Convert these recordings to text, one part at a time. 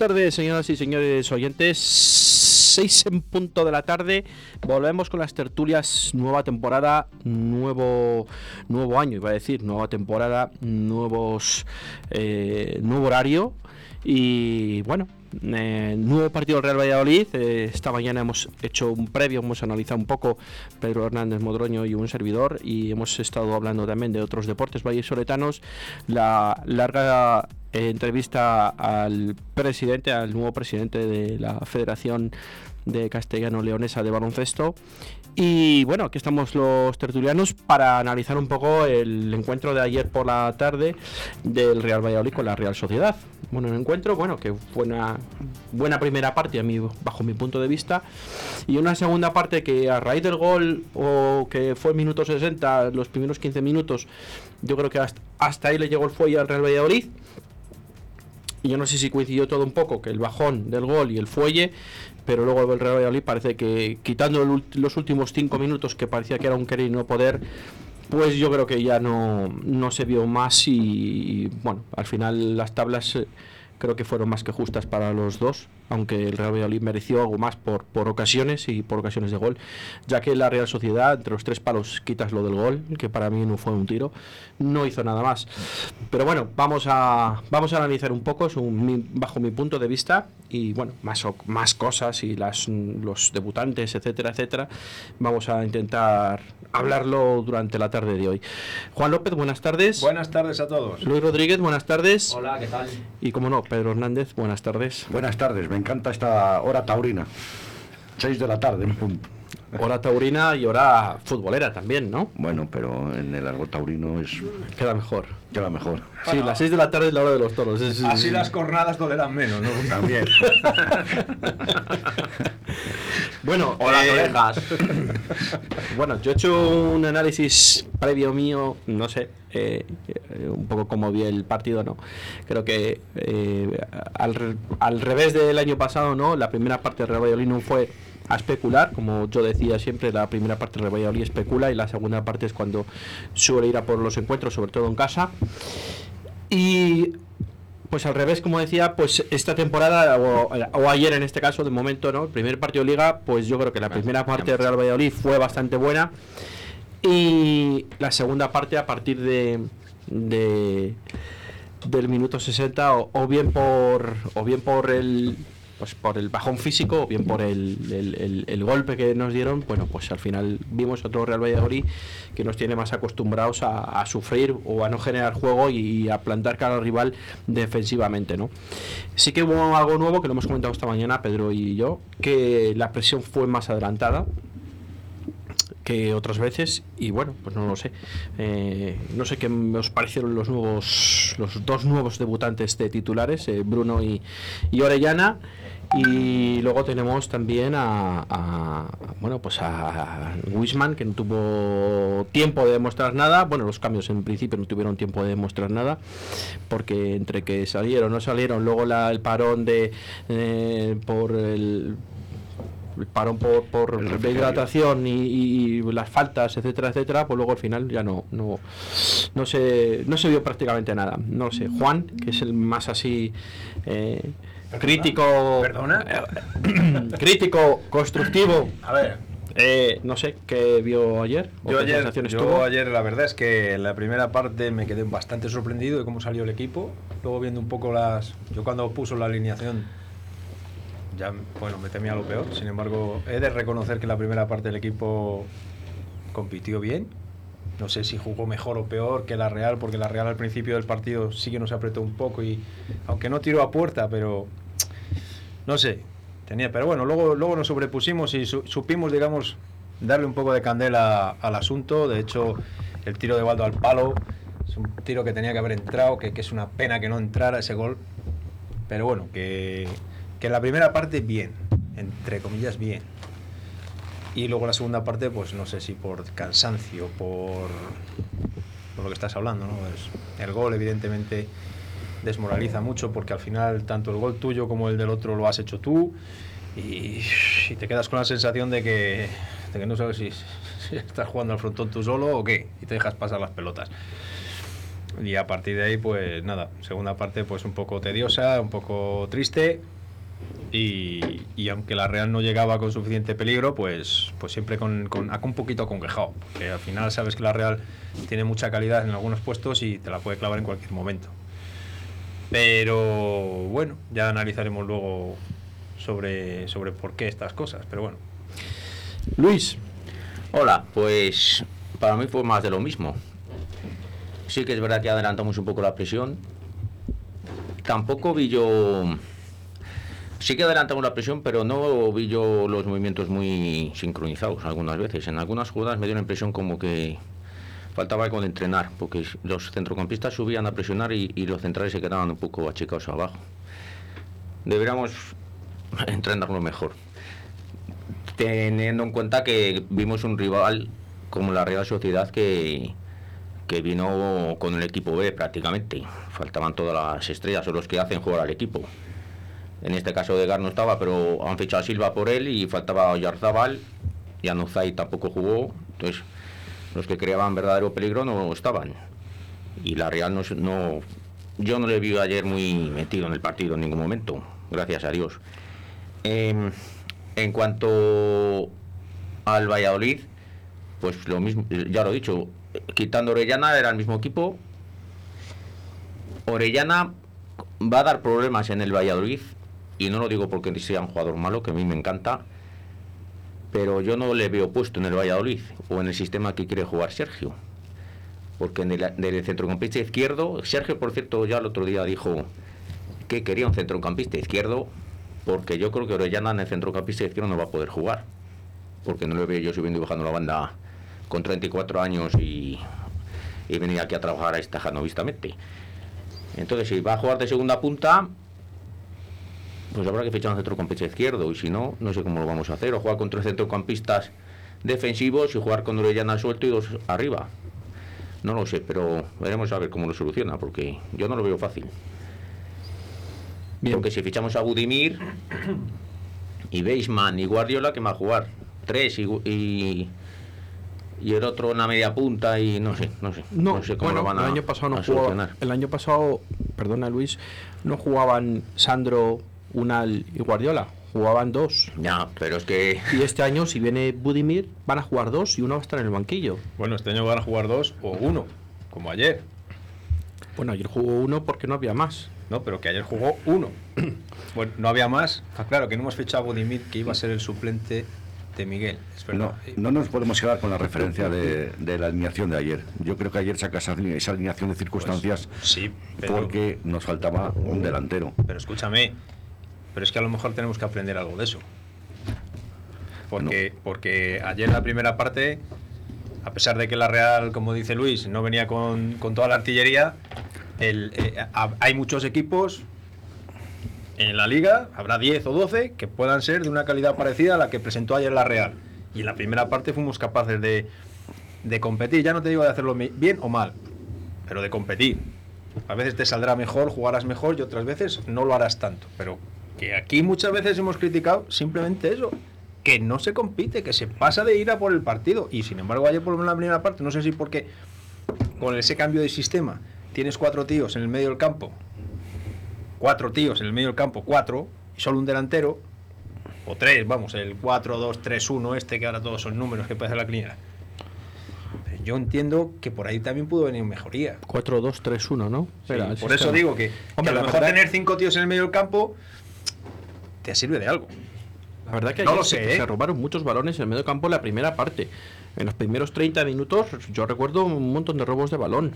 Tardes, señoras y señores oyentes. 6 en punto de la tarde. Volvemos con las tertulias. Nueva temporada, nuevo, nuevo año, iba a decir. Nueva temporada, nuevos, eh, nuevo horario. Y bueno, eh, nuevo partido Real Valladolid. Eh, esta mañana hemos hecho un previo, hemos analizado un poco Pedro Hernández Modroño y un servidor. Y hemos estado hablando también de otros deportes vallesoletanos. La larga entrevista al presidente, al nuevo presidente de la Federación de Castellano Leonesa de Baloncesto. Y bueno, aquí estamos los tertulianos para analizar un poco el encuentro de ayer por la tarde del Real Valladolid con la Real Sociedad. Bueno, un encuentro, bueno, que fue una buena primera parte a mí, bajo mi punto de vista, y una segunda parte que a raíz del gol o que fue minuto 60, los primeros 15 minutos, yo creo que hasta, hasta ahí le llegó el fuelle al Real Valladolid y yo no sé si coincidió todo un poco, que el bajón del gol y el fuelle, pero luego el Real Valladolid parece que quitando los últimos cinco minutos que parecía que era un querer y no poder, pues yo creo que ya no, no se vio más y, bueno, al final las tablas eh, creo que fueron más que justas para los dos aunque el Real Valladolid mereció algo más por, por ocasiones y por ocasiones de gol, ya que la Real Sociedad, entre los tres palos quitas lo del gol, que para mí no fue un tiro, no hizo nada más. Pero bueno, vamos a, vamos a analizar un poco bajo mi punto de vista y bueno, más, más cosas y las, los debutantes, etcétera, etcétera. Vamos a intentar hablarlo durante la tarde de hoy. Juan López, buenas tardes. Buenas tardes a todos. Luis Rodríguez, buenas tardes. Hola, ¿qué tal? Y como no, Pedro Hernández, buenas tardes. Buenas tardes, encanta esta hora taurina. 6 de la tarde, Hora taurina y hora futbolera también, ¿no? Bueno, pero en el algo taurino es... Queda mejor. Queda mejor. Sí, las 6 de la tarde es la hora de los toros. así las cornadas dolerán menos, ¿no? También. bueno, Hola, eh, bueno, yo he hecho un análisis previo mío, no sé, eh, un poco como vi el partido, ¿no? Creo que eh, al, al, revés del año pasado, ¿no? La primera parte del Real Valladolid no fue a especular, como yo decía siempre, la primera parte del Valladolid especula y la segunda parte es cuando suele ir a por los encuentros, sobre todo en casa. Y pues al revés, como decía, pues esta temporada, o, ayer en este caso, de momento, ¿no? El primer partido de liga, pues yo creo que la primera parte del Real Valladolid fue bastante buena. Y la segunda parte a partir de, del minuto 60 o, bien por o bien por el pues por el bajón físico o bien por el, el, golpe que nos dieron, bueno, pues al final vimos otro Real Valladolid que nos tiene más acostumbrados a, sufrir o a no generar juego y, a plantar cara al rival defensivamente, ¿no? Sí que hubo algo nuevo que lo hemos comentado esta mañana Pedro y yo, que la presión fue más adelantada, otras veces y bueno pues no lo sé. Eh, no sé qué os parecieron los nuevos los dos nuevos debutantes de titulares eh, Bruno y, y, Orellana. Y luego tenemos también a, bueno pues a Wisman que no tuvo tiempo de demostrar nada. Bueno los cambios en principio no tuvieron tiempo de demostrar nada porque entre que salieron no salieron luego la, el parón de eh, por el parón por, por hidratación y, las faltas, etcétera, etcétera, pues luego al final ya no, no, no, se, no se vio prácticamente nada. No lo sé. Juan, que es el más así, eh, crítico. ¿Perdona? crítico, constructivo. A ver, Eh, no sé, ¿qué vio ayer? ¿O yo qué ayer, yo tuvo? ayer la verdad es que en la primera parte me quedé bastante sorprendido de cómo salió el equipo. Luego viendo un poco las... Yo cuando puso la alineación bueno, me temía lo peor. Sin embargo, he de reconocer que la primera parte del equipo compitió bien. No sé si jugó mejor o peor que la Real, porque la Real al principio del partido sí que nos apretó un poco y aunque no tiró a puerta, pero no sé, tenía, pero bueno, luego, luego nos sobrepusimos y su- supimos, digamos, darle un poco de candela al asunto. De hecho, el tiro de Baldo al palo es un tiro que tenía que haber entrado, que, que es una pena que no entrara ese gol. Pero bueno, que, que la primera parte bien, entre comillas bien. Y luego la segunda parte, pues no sé si por cansancio, por, por lo que estás hablando, ¿no? Es- el gol evidentemente desmoraliza mucho porque al final tanto el gol tuyo como el del otro lo has hecho tú y, y te quedas con la sensación de que, de que no sabes si, si estás jugando al frontón tú solo o qué y te dejas pasar las pelotas. Y a partir de ahí, pues nada, segunda parte pues un poco tediosa, un poco triste, y, y aunque la Real no llegaba con suficiente peligro, pues, pues siempre con, con, un poquito acongejado. Porque al final sabes que la Real tiene mucha calidad en algunos puestos y te la puede clavar en cualquier momento. Pero bueno, ya analizaremos luego sobre, sobre por qué estas cosas. Pero bueno, Luis, Hola, pues para mí fue más de lo mismo. Sí que es verdad que adelantamos un poco la presión. Tampoco vi yo... Sí que adelantamos la presión, pero no vi yo los movimientos muy sincronizados algunas veces. En algunas jugadas me dio la impresión como que faltaba algo de entrenar, porque los centrocampistas subían a presionar y, y los centrales se quedaban un poco achicados abajo. Deberíamos entrenarlo mejor teniendo en cuenta que vimos un rival como la Real Sociedad que, que vino con el equipo B prácticamente. Faltaban todas las estrellas o los que hacen jugar al equipo. En este caso Degar no estaba, pero han fichado a Silva por él y faltaba Yarzabal y Anuzay tampoco jugó. Entonces, los que creaban verdadero peligro no estaban. Y la Real no, yo no le vi ayer muy metido en el partido en ningún momento, gracias a Dios. Em, en cuanto al Valladolid, pues lo mismo, ya lo he dicho, quitando Orellana era el mismo equipo. Orellana va a dar problemas en el Valladolid, y no lo digo porque sea un jugador malo, que a mí me encanta, pero yo no le veo puesto en el Valladolid o en el sistema que quiere jugar Sergio. Porque en el, centrocampista izquierdo, Sergio, por cierto, ya el otro día dijo que quería un centrocampista izquierdo, porque yo creo que Orellana en el centrocampista izquierdo no va a poder jugar. Porque no le veo yo subiendo y bajando la banda con 34 años y, y venir aquí a trabajar a esta janovistamente. Entonces, si va a jugar de segunda punta, pues habrá que fichar un centrocampista izquierdo. Y si no, no sé cómo lo vamos a hacer. O jugar con tres centrocampistas defensivos y jugar con Orellana suelto y dos arriba. No lo sé, pero veremos a ver cómo lo soluciona, porque yo no lo veo fácil. Bien. Porque si fichamos a Budimir y Beisman y Guardiola, va a jugar? Tres y, y, y el otro en la media punta y no sé, no sé. no, sé cómo bueno, lo van a, el año pasado no jugaba, solucionar. el año pasado, perdona Luis, no jugaban Sandro, Unal y Guardiola, jugaban dos. Ya, pero es que Y este año, si viene Budimir, van a jugar dos y uno va a estar en el banquillo. bueno, este año van a jugar dos o uno, como ayer. Bueno, ayer jugó uno porque no había más. No, pero que ayer jugó uno. bueno, no había más. Ah, claro, que no hemos fichado a Budimir, que iba a ser el suplente de Miguel. Es No, verdad. no nos podemos quedar con la referencia de, de la alineación de ayer. Yo creo que ayer saca esa, esa alineación de circunstancias Sí, pero, porque nos faltaba un delantero. pero escúchame. Pero es que a lo mejor tenemos que aprender algo de eso. Porque, porque ayer en la primera parte, a pesar de que la Real, como dice Luis, no venía con, con toda la artillería, el, eh, ha- hay muchos equipos en la liga, habrá 10 o 12 que puedan ser de una calidad parecida a la que presentó ayer la Real. Y en la primera parte fuimos capaces de, de competir. Ya no te digo de hacerlo bien o mal, pero de competir. A veces te saldrá mejor, jugarás mejor y otras veces no lo harás tanto. Pero que aquí muchas veces hemos criticado simplemente eso. Que no se compite, que se pasa de ir a por el partido. Y sin embargo, ayer por la primera parte, no sé si porque con ese cambio de sistema tienes cuatro tíos en el medio del campo cuatro tíos en el medio del campo, cuatro, y solo un delantero, o tres, vamos, el 4, 2, 3, 1, este que ahora todos son números que puede hacer la clínica. Pero Yo entiendo que por ahí también pudo venir mejoría. 4-2-3-1, ¿no? Sí, Espera, por eso digo que, que a lo mejor tener cinco tíos en el medio del campo te sirve de algo. La verdad que No lo se, sé, ¿eh? se robaron muchos balones en el medio campo en la primera parte. En los primeros 30 minutos yo recuerdo un montón de robos de balón.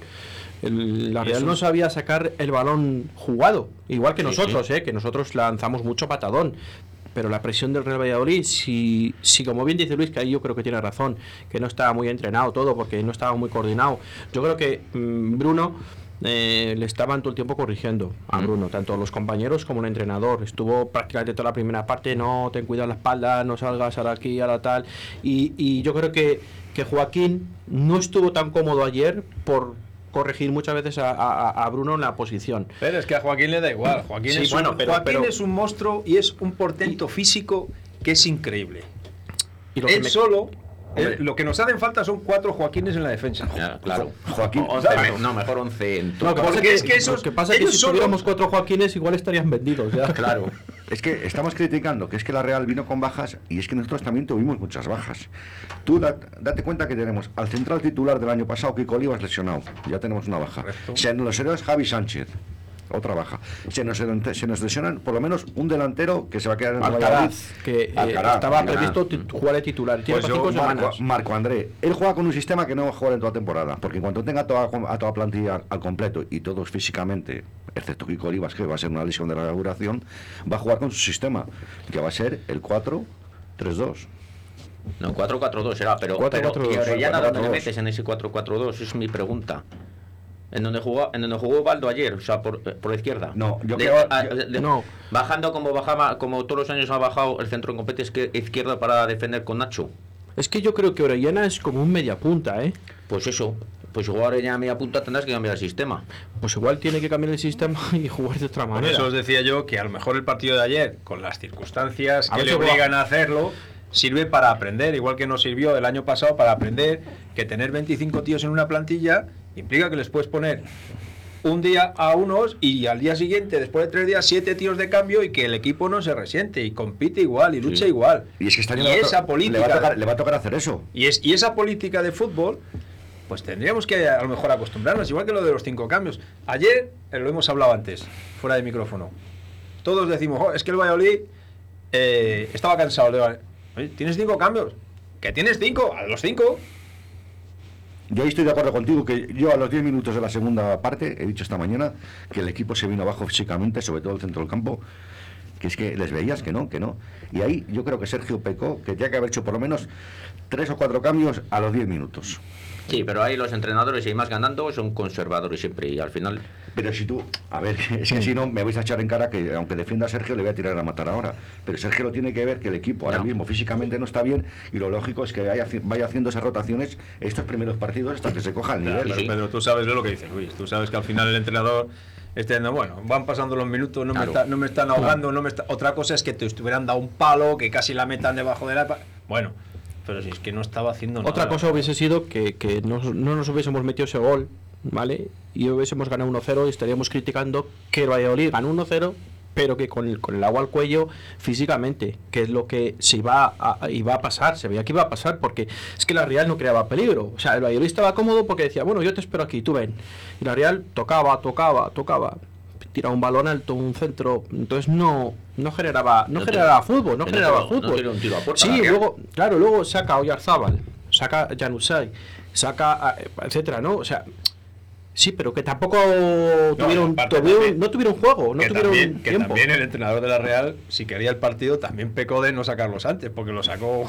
El- la Real no sabía sacar el balón jugado, igual que Sí, nosotros, sí. ¿eh? que nosotros lanzamos mucho patadón. Pero la presión del Real Valladolid, si, si como bien dice Luis, que ahí yo creo que tiene razón, que no estaba muy entrenado todo, porque no estaba muy coordinado. Yo creo que mm, Bruno eh, le estaban todo el tiempo corrigiendo a. Bruno, tanto los compañeros como el entrenador. Estuvo prácticamente toda la primera parte, no, ten cuidado la espalda, no salgas ahora aquí, ahora tal. Y, y yo creo que, que Joaquín no estuvo tan cómodo ayer por corregir muchas veces a, a- a Bruno en la posición. Pero es que a Joaquín le da igual. Joaquín, Sí, es, bueno, un, pero- Joaquín pero- es un monstruo y es un portento físico que es increíble. Y lo que Él me- solo, Él- lo que nos hacen falta son cuatro Joaquines en la defensa. Ya, claro. Joaquín, O- once, claro. no, mejor 11 en No, todo. lo que Porque es es que, esos- lo que pasa es que ellos si solo- tuviéramos cuatro Joaquines igual estarían vendidos ya. Claro. Es que estamos criticando que es que la Real vino con bajas y es que nosotros también tuvimos muchas bajas. Tú da- date cuenta que tenemos al central titular del año pasado, Kiko Olivas, lesionado. Ya tenemos una baja. Correcto. Se nos lesionó Javi Sánchez. Otra baja. Se nos, se nos lesionan por lo menos un delantero que se va a quedar en el Alcaraz, Valladolid. que eh, Alcaraz, estaba Alcaraz. previsto tit- jugar de titular. Tiene Pues yo, Marco. Marco André, él juega con un sistema que no va a jugar en toda temporada, porque en cuanto tenga toda, a toda plantilla al completo y todos físicamente, excepto Kiko Olivas, que va a ser una lesión de larga duración, va a jugar con su sistema, que va a ser el 4-3-2. No, 4-4-2 era, pero, 4-4-2, pero ¿y Orellana dónde le 4-4-2. metes en ese 4-4-2? Es mi pregunta. En donde jugó, en donde jugó Baldo ayer, o sea, por, por la izquierda. No, yo De- creo- a- yo- de- no. Bajando como bajaba, como todos los años ha bajado el centro en competencia izquierda para defender con Nacho. Es que yo creo que Orellana es como un media punta, ¿eh? Pues eso, pues igual Orellana a media punta tendrás que cambiar el sistema. Pues igual tiene que cambiar el sistema y jugar de otra Por manera. eso os decía yo que a lo mejor el partido de ayer, con las circunstancias A que le obligan a hacerlo, sirve para aprender, igual que nos sirvió el año pasado para aprender que tener 25 tíos en una plantilla implica que les puedes poner un día a unos y al día siguiente, después de tres días, siete tíos de cambio y que el equipo no se resiente y compite igual y lucha Sí. igual. Y es que está Y esa política- Le va, a tocar, le va a tocar hacer eso. Y, es, y esa política de fútbol, pues tendríamos que a lo mejor acostumbrarnos, igual que lo de los cinco cambios. Ayer, eh, lo hemos hablado antes, fuera de micrófono. Todos decimos, "Jo, es que el Valladolid eh, estaba cansado. Le digo, "Oye, ¿Tienes cinco cambios? ¿Que tienes cinco? A los cinco. Yo ahí estoy de acuerdo contigo que yo a los 10 minutos de la segunda parte he dicho esta mañana que el equipo se vino abajo físicamente, sobre todo el centro del campo, que es que les veías que no, que no. Y ahí yo creo que Sergio pecó, que tenía que haber hecho por lo menos tres o cuatro cambios a los 10 minutos. Sí, pero ahí los entrenadores, y más ganando, son conservadores siempre. Y al final, Pero si tú, a ver, es que si no me vais a echar en cara que aunque defienda a Sergio le voy a tirar a matar ahora. Pero Sergio lo tiene que ver que el equipo ahora No. mismo físicamente no está bien y lo lógico es que vaya, haci- vaya haciendo esas rotaciones estos primeros partidos hasta que se coja el nivel. sí, sí. Pedro, tú sabes lo que dice Luis. Tú sabes que al final el entrenador esté diciendo, bueno, van pasando los minutos, no, Claro. me, está- no me están ahogando, no me está... Otra cosa es que te estuvieran dado un palo, que casi la metan debajo de la... Bueno, pero si es que no estaba haciendo nada. Otra cosa hubiese sido que, que no, no nos hubiésemos metido ese gol, ¿vale? Y hubiésemos ganado 1-0 y estaríamos criticando que el Valladolid ganó 1-0, pero que con el, con el agua al cuello físicamente, que es lo que se iba a, iba a pasar, se veía que iba a pasar, porque es que la Real no creaba peligro. O sea, el Valladolid estaba cómodo porque decía, bueno, yo te espero aquí, tú ven. Y la Real tocaba, tocaba, tocaba. Tiraba un balón alto, un centro, entonces no, no generaba, no, No generaba tiró- fútbol, no no generaba no fútbol. tiró un tiro a puerta, sí, luego Claro, luego saca Oyarzábal, saca Januzaj, saca, etcétera, ¿no? O sea, sí, pero que tampoco tuvieron, aparte tuvieron- también- no tuvieron juego, no que, tuvieron también, que tiempo. también el entrenador de la Real, si quería el partido, también pecó de no sacarlos antes, porque lo sacó...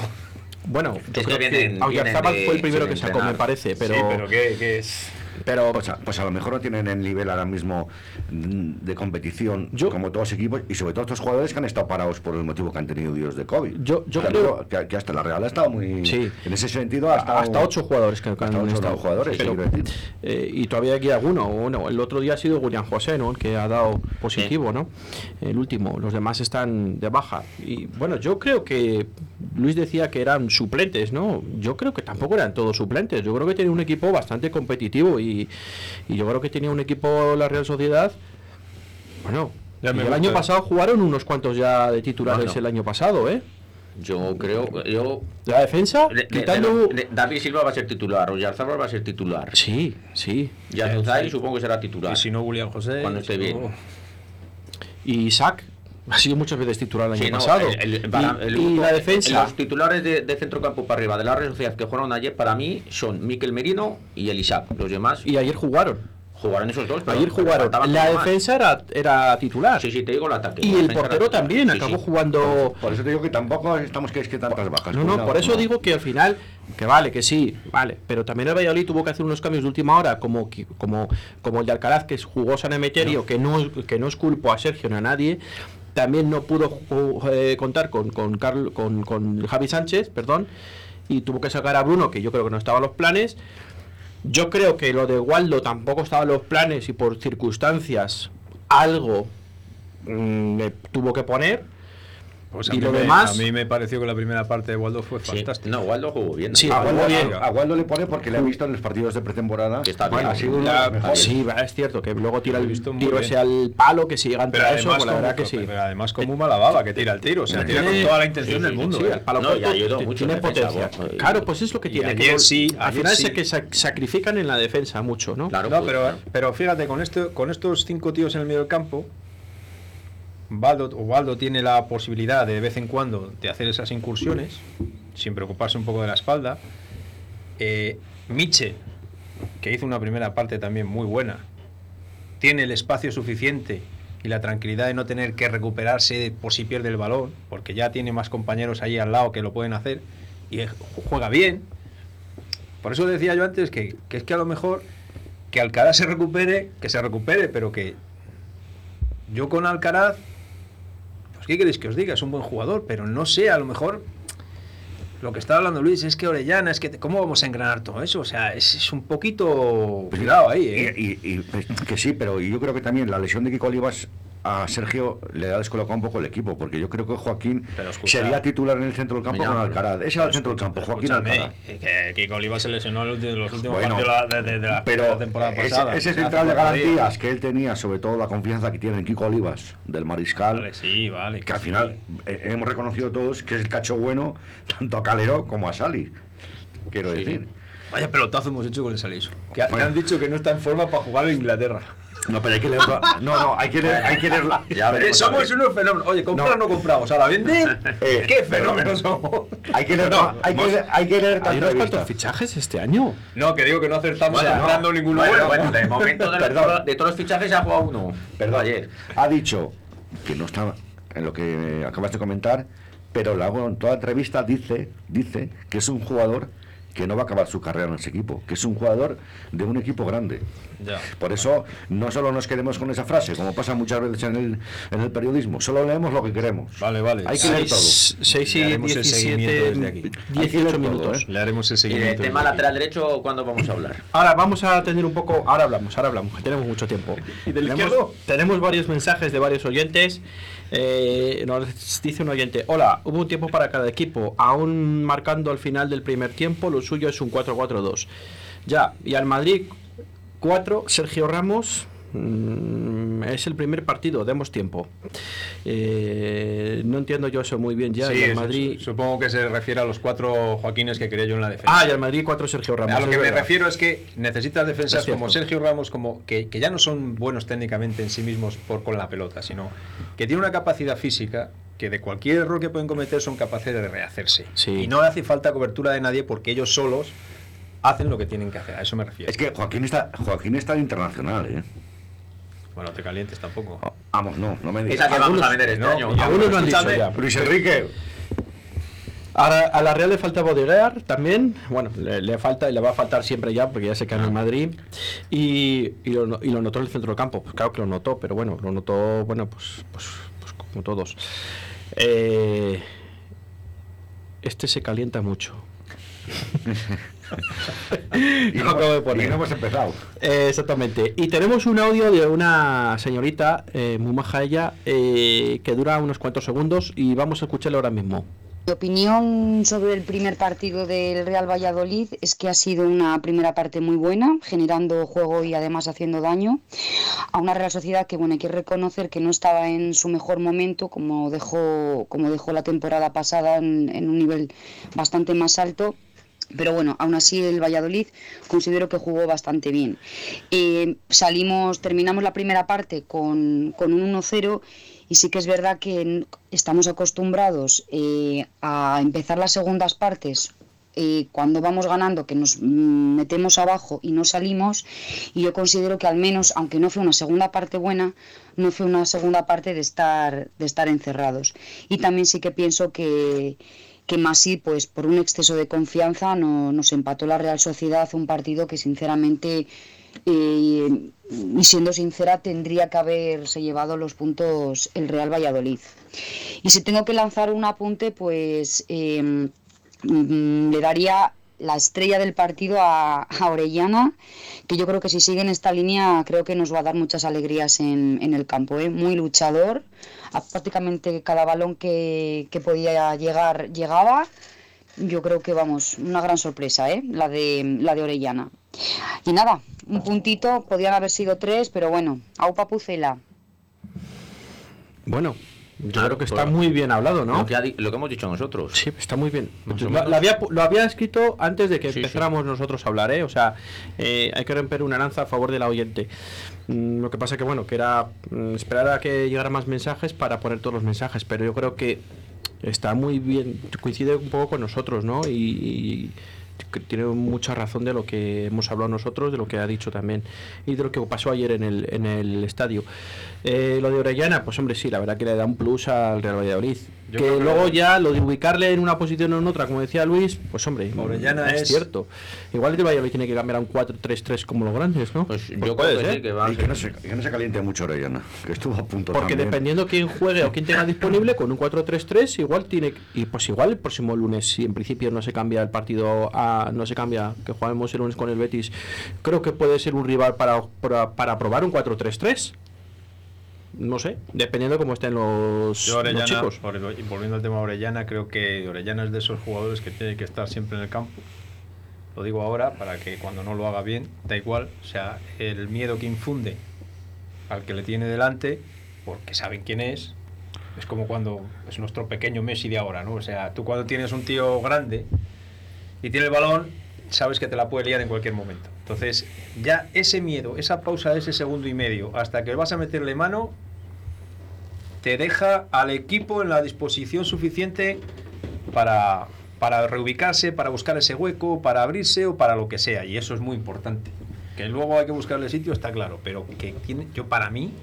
Bueno, yo Es creo que que Oyarzábal fue el primero que sacó, me entrenar. parece, pero, sí, pero que, que es... pero Pues a, pues a lo mejor no tienen el nivel ahora mismo mm, de competición Yo- como todos los equipos y sobre todo estos jugadores que han estado parados por el motivo que han tenido Dios de COVID. Yo- creo- digo que, que hasta la Real ha estado muy... Sí. En ese sentido ha estado... hasta ocho jugadores que, hasta han ocho estado. jugadores, Pero, decir. eh, y todavía aquí alguno. Bueno, el otro día ha sido William José, ¿no? El que ha dado positivo, ¿no? El último. Los demás están de baja. Y bueno, yo creo que Luis decía que eran suplentes, ¿no? Yo creo que tampoco eran todos suplentes. Yo creo que tenía un equipo bastante competitivo y, y yo creo que tenía un equipo la Real Sociedad. Bueno, Ya Y me el año pasado jugaron unos cuantos ya de titulares Bueno. el año pasado, ¿eh? Yo creo, yo... De la defensa, de- de- quitando... de- de- David Silva va a ser titular, Oyarzábal va a ser titular. Sí, sí. Y Azuzay supongo que será titular. Y si no, William José. Cuando esté si bien. no- Y Isaac ha sido muchas veces titular el año Sí, no, pasado. el- el- Y- para- el y, único- la defensa. Los titulares de, de centrocampo para arriba de la Real Sociedad que jugaron ayer para mí son Miquel Merino y el Isaac. Los demás Y ayer jugaron. jugaron esos dos. pero- Ayer pero jugaron. La defensa era, era titular. Sí, sí, te digo el ataque. Y el portero también Sí, acabó sí. jugando. Por eso te digo que tampoco estamos que es que tantas bajas. No, no, Cuidado, por eso no. digo que al final, que vale, que sí, vale, pero también el Valladolid tuvo que hacer unos cambios de última hora, como, como, como el de Alcaraz, que jugó San Emeterio, que no que no es culpo a Sergio ni a nadie, también no pudo eh, contar con, con, con, con Javi Sánchez, perdón, y tuvo que sacar a Bruno, que yo creo que no estaba en los planes. Yo creo que lo de Waldo tampoco estaba en los planes y por circunstancias algo mm, le tuvo que poner. Pues Y a, lo mí me, demás- a mí me pareció que la primera parte de Waldo fue Sí. fantástica. No, Waldo jugó bien. Sí, A Waldo, bien. a Waldo le pone porque le ha visto en los partidos de pretemporada. Que está Bueno, bien. ha sido mejores. Sí, es cierto que luego tira he el visto tiro ese al palo que si llega a eso, además, pues la verdad que sí. pero además como mala baba que tira el tiro. O sea, tira con Tiene- toda la intención sí, del mundo. Sí, ¿eh? al palo No, y corto ayudó ti- mucho tiene potencia. Claro, pues es lo que tiene. ayer que sí, al final sí. es que sac- sacrifican en la defensa mucho, ¿no? Claro, pues, pero, pero fíjate, con, esto, con estos cinco tíos en el medio del campo, Waldo, o Waldo tiene la posibilidad de, vez en cuando de hacer esas incursiones, sin preocuparse un poco de la espalda. Eh, que hizo una primera parte también muy buena, tiene el espacio suficiente y la tranquilidad de no tener que recuperarse por si pierde el balón, porque ya tiene más compañeros ahí al lado que lo pueden hacer, y juega bien. Por eso decía yo antes que, que es que a lo mejor que Alcaraz se recupere, que se recupere, pero que yo con Alcaraz, pues qué queréis que os diga, es un buen jugador, pero no sé, a lo mejor lo que está hablando Luis es que Orellana, es que te- cómo vamos a engranar todo eso, o sea, es, es un poquito cuidado ahí, ¿eh? Y, y- y, pues, que sí, pero yo creo que también la lesión de Kiko Olivas a Sergio le ha descolocado un poco el equipo, porque yo creo que Joaquín sería titular en el centro del campo Mira, con pero- Alcaraz. Ese era el centro del campo, Joaquín Escúchame, Alcaraz. eh, que Kiko Oliva se lesionó en los últimos- los últimos Bueno, partidos de, de- de la, de Pero la temporada ese, pasada. ese central de garantías que él tenía, sobre todo la confianza que tiene en Kiko Olivas, del Mariscal, Vale, sí, vale. que al final eh, hemos reconocido todos que es el cacho bueno tanto a Calero como a Sali. Quiero Sí, decir. Vaya pelotazo hemos hecho con el Saliso. Que, ha- que Bueno. han dicho que no está en forma para jugar en Inglaterra. No, pero hay que leerlo. No, no, hay que leer, hay que leerlo. Ya Eh, veremos a somos unos fenómenos. Oye, comprar No. no, compramos. Ahora venden. Eh, ¿Qué fenómenos somos? Hay que leer, No, hay que leer, hay que leer Hay unos cuantos fichajes este año. No, que digo que no acertamos Bueno, comprando no. ninguno Bueno, bueno. bueno, de momento de, Perdón. de todos los fichajes ha jugado uno. Perdón, ayer. ha dicho que no está en lo que acabas de comentar, pero luego en toda entrevista dice, dice que es un jugador que no va a acabar su carrera en ese equipo, que es un jugador de un equipo grande. Ya. Por eso no solo nos quedemos con esa frase, como pasa muchas veces en el, en el periodismo, solo leemos lo que queremos. Vale, vale. Hay que leer todo. 6 Le y haremos el seguimiento 17, desde aquí. Hay que leer 18 todo, minutos. ¿eh? Le haremos el Y seguimiento. de tema desde aquí. lateral derecho, ¿cuándo vamos a hablar? Ahora vamos a tener un poco. Ahora hablamos, ahora hablamos, que tenemos mucho tiempo. ¿Y del tenemos, izquierdo? tenemos varios mensajes de varios oyentes. Eh, nos dice un oyente: Hola, hubo un tiempo para cada equipo, aún marcando al final del primer tiempo, lo suyo es un 4-4-2. Ya, y al Madrid 4, Sergio Ramos. Mm, Es el primer partido, demos tiempo. Eh, no entiendo yo eso muy bien ya. Sí, y al eso- Madrid. supongo que se refiere a los cuatro Joaquines que quería yo en la defensa. Ah, y al Madrid 4 Sergio Ramos. A lo que me refiero es que necesitas defensas como Sergio Ramos, como que, que ya no son buenos técnicamente en sí mismos por con la pelota, sino que tiene una capacidad física que de cualquier error que pueden cometer son capaces de rehacerse. Sí. Y no hace falta cobertura de nadie porque ellos solos hacen lo que tienen que hacer. A eso me refiero. Es que Joaquín está, Joaquín está internacional, ¿eh? Bueno, te calientes tampoco. Vamos, no, no me digas. Esa que vamos a vender este no, año. y Algunos lo han dicho Escúchame, ya. Luis Enrique. Ahora, a la Real le falta Bodeguer también. Bueno, le, le falta y le va a faltar siempre ya porque ya se queda en Madrid. Y, y, lo, no- y lo notó en el centro del campo. Pues claro que lo notó, pero bueno, lo notó, bueno, pues, pues, pues como todos. Eh, este se calienta mucho. Y Lo acabo de y poner. no hemos empezado. Eh, exactamente. Y tenemos un audio de una señorita, eh, muy maja ella, eh, que dura unos cuantos segundos y vamos a escucharlo ahora mismo. Mi opinión sobre el primer partido del Real Valladolid es que ha sido una primera parte muy buena, generando juego y además haciendo daño a una Real Sociedad que bueno hay que reconocer que no estaba en su mejor momento, como dejó, como dejó la temporada pasada en, en un nivel bastante más alto. Pero bueno, aún así el Valladolid considero que jugó bastante bien. Eh, salimos, terminamos la primera parte con, con un 1-0 y sí que es verdad que estamos acostumbrados eh, a empezar las segundas partes eh, cuando vamos ganando, que nos mm, metemos abajo y no salimos. Y yo considero que al menos, aunque no fue una segunda parte buena, no fue una segunda parte de estar, de estar encerrados. Y también sí que pienso que, que Masi, pues por un exceso de confianza, no, nos empató la Real Sociedad un partido que sinceramente, eh, y siendo sincera, tendría que haberse llevado los puntos el Real Valladolid. Y si tengo que lanzar un apunte, pues eh, mm, le daría la estrella del partido a, Orellana, que yo creo que si sigue en esta línea creo que nos va a dar muchas alegrías en, en el campo. ¿eh? Muy luchador, a prácticamente cada balón que, que podía llegar llegaba. Yo creo que vamos, una gran sorpresa, ¿eh? la, de, la de Orellana. Y nada, un puntito, podían haber sido tres, pero bueno, aupa pucela. Bueno, yo Claro, creo que está muy bien hablado, ¿no? Lo, que ha di- lo que hemos dicho nosotros. Sí, está muy bien. Lo, había, pu- lo había escrito antes de que Sí, sí. empezáramos nosotros a hablar, ¿eh? O sea, eh, hay que romper una lanza a favor de la oyente. Mm, lo que pasa que, bueno, que era mm, esperar a que llegaran más mensajes para poner todos los mensajes, pero yo creo que está muy bien, coincide un poco con nosotros, ¿no? Y, y tiene mucha razón de lo que hemos hablado nosotros, de lo que ha dicho también y de lo que pasó ayer en el, en el estadio. Eh, lo de Orellana, pues hombre, sí, la verdad que le da un plus al Real Valladolid. Yo que luego ya lo de ubicarle en una posición o en otra, como decía Luis, pues hombre, es, es- cierto. Igual el Valladolid tiene que cambiar a un 4-3-3 como los grandes, ¿no? Pues Pues yo puede ser. que va Y que no, se, que no se caliente mucho Orellana, que estuvo a punto Porque también. dependiendo quién juegue o quién tenga disponible, con un 4-3-3 igual tiene y pues igual el próximo lunes, si en principio no se cambia el partido a no se cambia, que juguemos el lunes con el Betis, creo que puede ser un rival para, para, para probar un 4-3-3. No sé, dependiendo cómo estén los, Yo los Orellana, chicos. por y volviendo al tema de Orellana, creo que Orellana es de esos jugadores que tiene que estar siempre en el campo. Lo digo ahora para que cuando no lo haga bien, da igual. O sea, el miedo que infunde al que le tiene delante, porque saben quién es, es como cuando es nuestro pequeño Messi de ahora, ¿no? O sea, tú cuando tienes un tío grande y tiene el balón, sabes que te la puede liar en cualquier momento. Entonces, ya ese miedo, esa pausa de ese segundo y medio, hasta que vas a meterle mano, te deja al equipo en la disposición suficiente para, para reubicarse, para buscar ese hueco, para abrirse o para lo que sea. Y eso es muy importante. Que luego hay que buscarle sitio, está claro. Pero que tiene, yo para mí,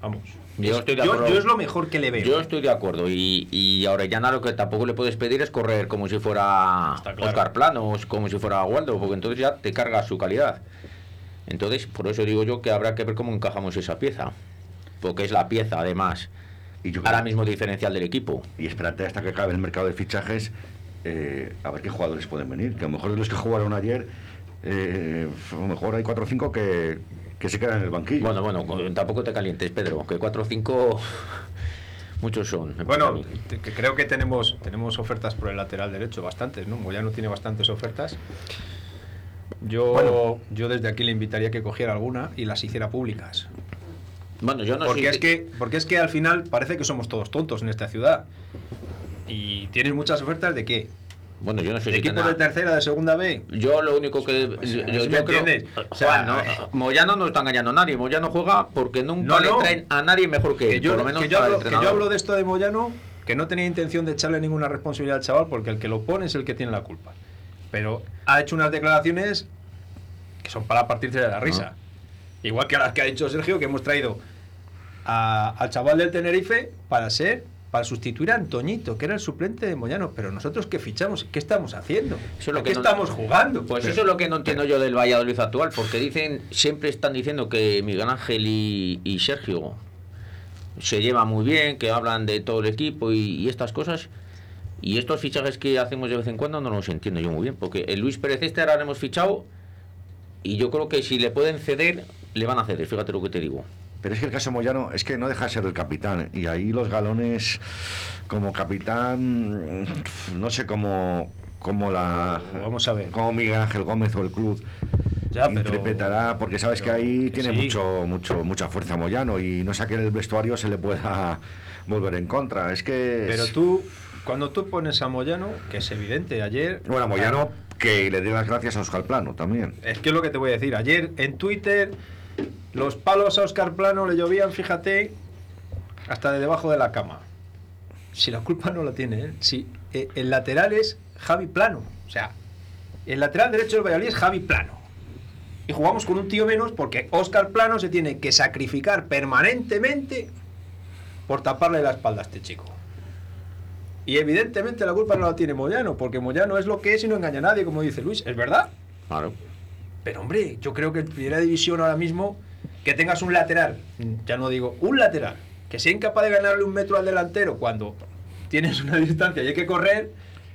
vamos. Yo es- estoy de acuerdo. yo es lo mejor que le veo. Yo estoy de acuerdo y, y a Orellana lo que tampoco le puedes pedir es correr como si fuera claro. Oscar Plano o como si fuera Waldo, porque entonces ya te carga su calidad. Entonces, por eso digo yo que habrá que ver cómo encajamos esa pieza, porque es la pieza además Y yo ahora creo- mismo diferencial del equipo. Y espérate hasta que acabe el mercado de fichajes, eh, a ver qué jugadores pueden venir. Que a lo mejor de los que jugaron ayer, eh, a lo mejor hay 4 o 5 que, que se quedan en el banquillo. Bueno, bueno, co- tampoco te calientes, Pedro, que 4 o 5 muchos son. Bueno, que creo que tenemos, tenemos ofertas por el lateral derecho, bastantes, ¿no? Moyano tiene bastantes ofertas. Yo, yo desde aquí le invitaría a que cogiera alguna y las hiciera públicas. bueno, yo no porque, soy- es que, porque es que al final parece que somos todos tontos en esta ciudad. Y tienes muchas ofertas de qué? Bueno, yo no sé ¿De si equipos tendrá- de tercera, de segunda B? Yo lo único que. Pues, yo, eh, yo ¿sí me creo- entiendes? O sea, no, eh, Moyano no está engañando a nadie. Moyano juega porque nunca No, le traen a nadie mejor que, Que él, yo, por lo menos que yo hablo, que yo entrenador. hablo de esto de Moyano, que no tenía intención de echarle ninguna responsabilidad al chaval, porque el que lo pone es el que tiene la culpa. Pero ha hecho unas declaraciones que son para partirse de la risa. Igual que las que ha dicho Sergio, que hemos traído a- al chaval del Tenerife para ser para sustituir a Antoñito, que era el suplente de Moyano. Pero nosotros qué fichamos, ¿qué estamos haciendo? Eso es lo ¿A que qué no- estamos jugando? Pues Pero- eso es lo que no entiendo yo del Valladolid actual, porque dicen, siempre están diciendo que Miguel Ángel y, y Sergio se llevan muy bien, que hablan de todo el equipo y, y estas cosas. Y estos fichajes que hacemos de vez en cuando no los entiendo yo muy bien, porque el Luis Pérez este ahora lo hemos fichado y yo creo que si le pueden ceder, le van a ceder, fíjate lo que te digo. Pero es que el caso Moyano es que no deja de ser el capitán. Y ahí los galones, como capitán, no sé cómo, cómo la. Vamos a ver. Cómo Miguel Ángel Gómez o el club Ya, pero- interpretará, porque sabes que ahí que tiene sí. mucho, mucho, mucha fuerza Moyano y no sé a qué en el vestuario se le pueda volver en contra. Es que. Pero tú, cuando tú pones a Moyano, que es evidente, ayer. Bueno, Moyano, que le dé las gracias a Oscar Plano también. Es que es lo que te voy a decir. Ayer en Twitter, los palos a Oscar Plano le llovían, fíjate, hasta de debajo de la cama. Si la culpa no la tiene él. Si eh, el lateral es Javi Plano. O sea, el lateral derecho del Valladolid es Javi Plano. Y jugamos con un tío menos porque Oscar Plano se tiene que sacrificar permanentemente por taparle la espalda a este chico. Y evidentemente la culpa no la tiene Moyano, porque Moyano es lo que es y no engaña a nadie, como dice Luis. Es verdad. Claro. Pero hombre, yo creo que en primera división ahora mismo, que tengas un lateral, ya no digo un lateral, que sea incapaz de ganarle un metro al delantero cuando tienes una distancia y hay que correr,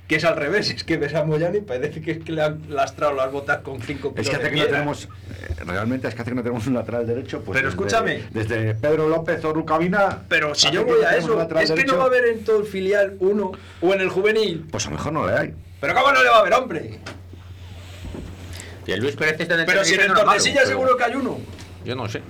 que es al revés, es que ves a Moyano y parece que es que le han lastrado las botas con cinco Es kilos que de hace que no tenemos, eh, realmente es que hace que no tenemos un lateral derecho. Pues Pero desde- escúchame. Desde Pedro López o Rucabina. Pero si yo que voy a eso, es que derecho, no va a haber en todo el filial uno o en el juvenil. Pues a lo mejor no le hay. Pero ¿cómo no le va a haber, hombre? Y el Luis Pérez está en el Pero si en el Tordesillas pero seguro que hay uno. Yo no sé.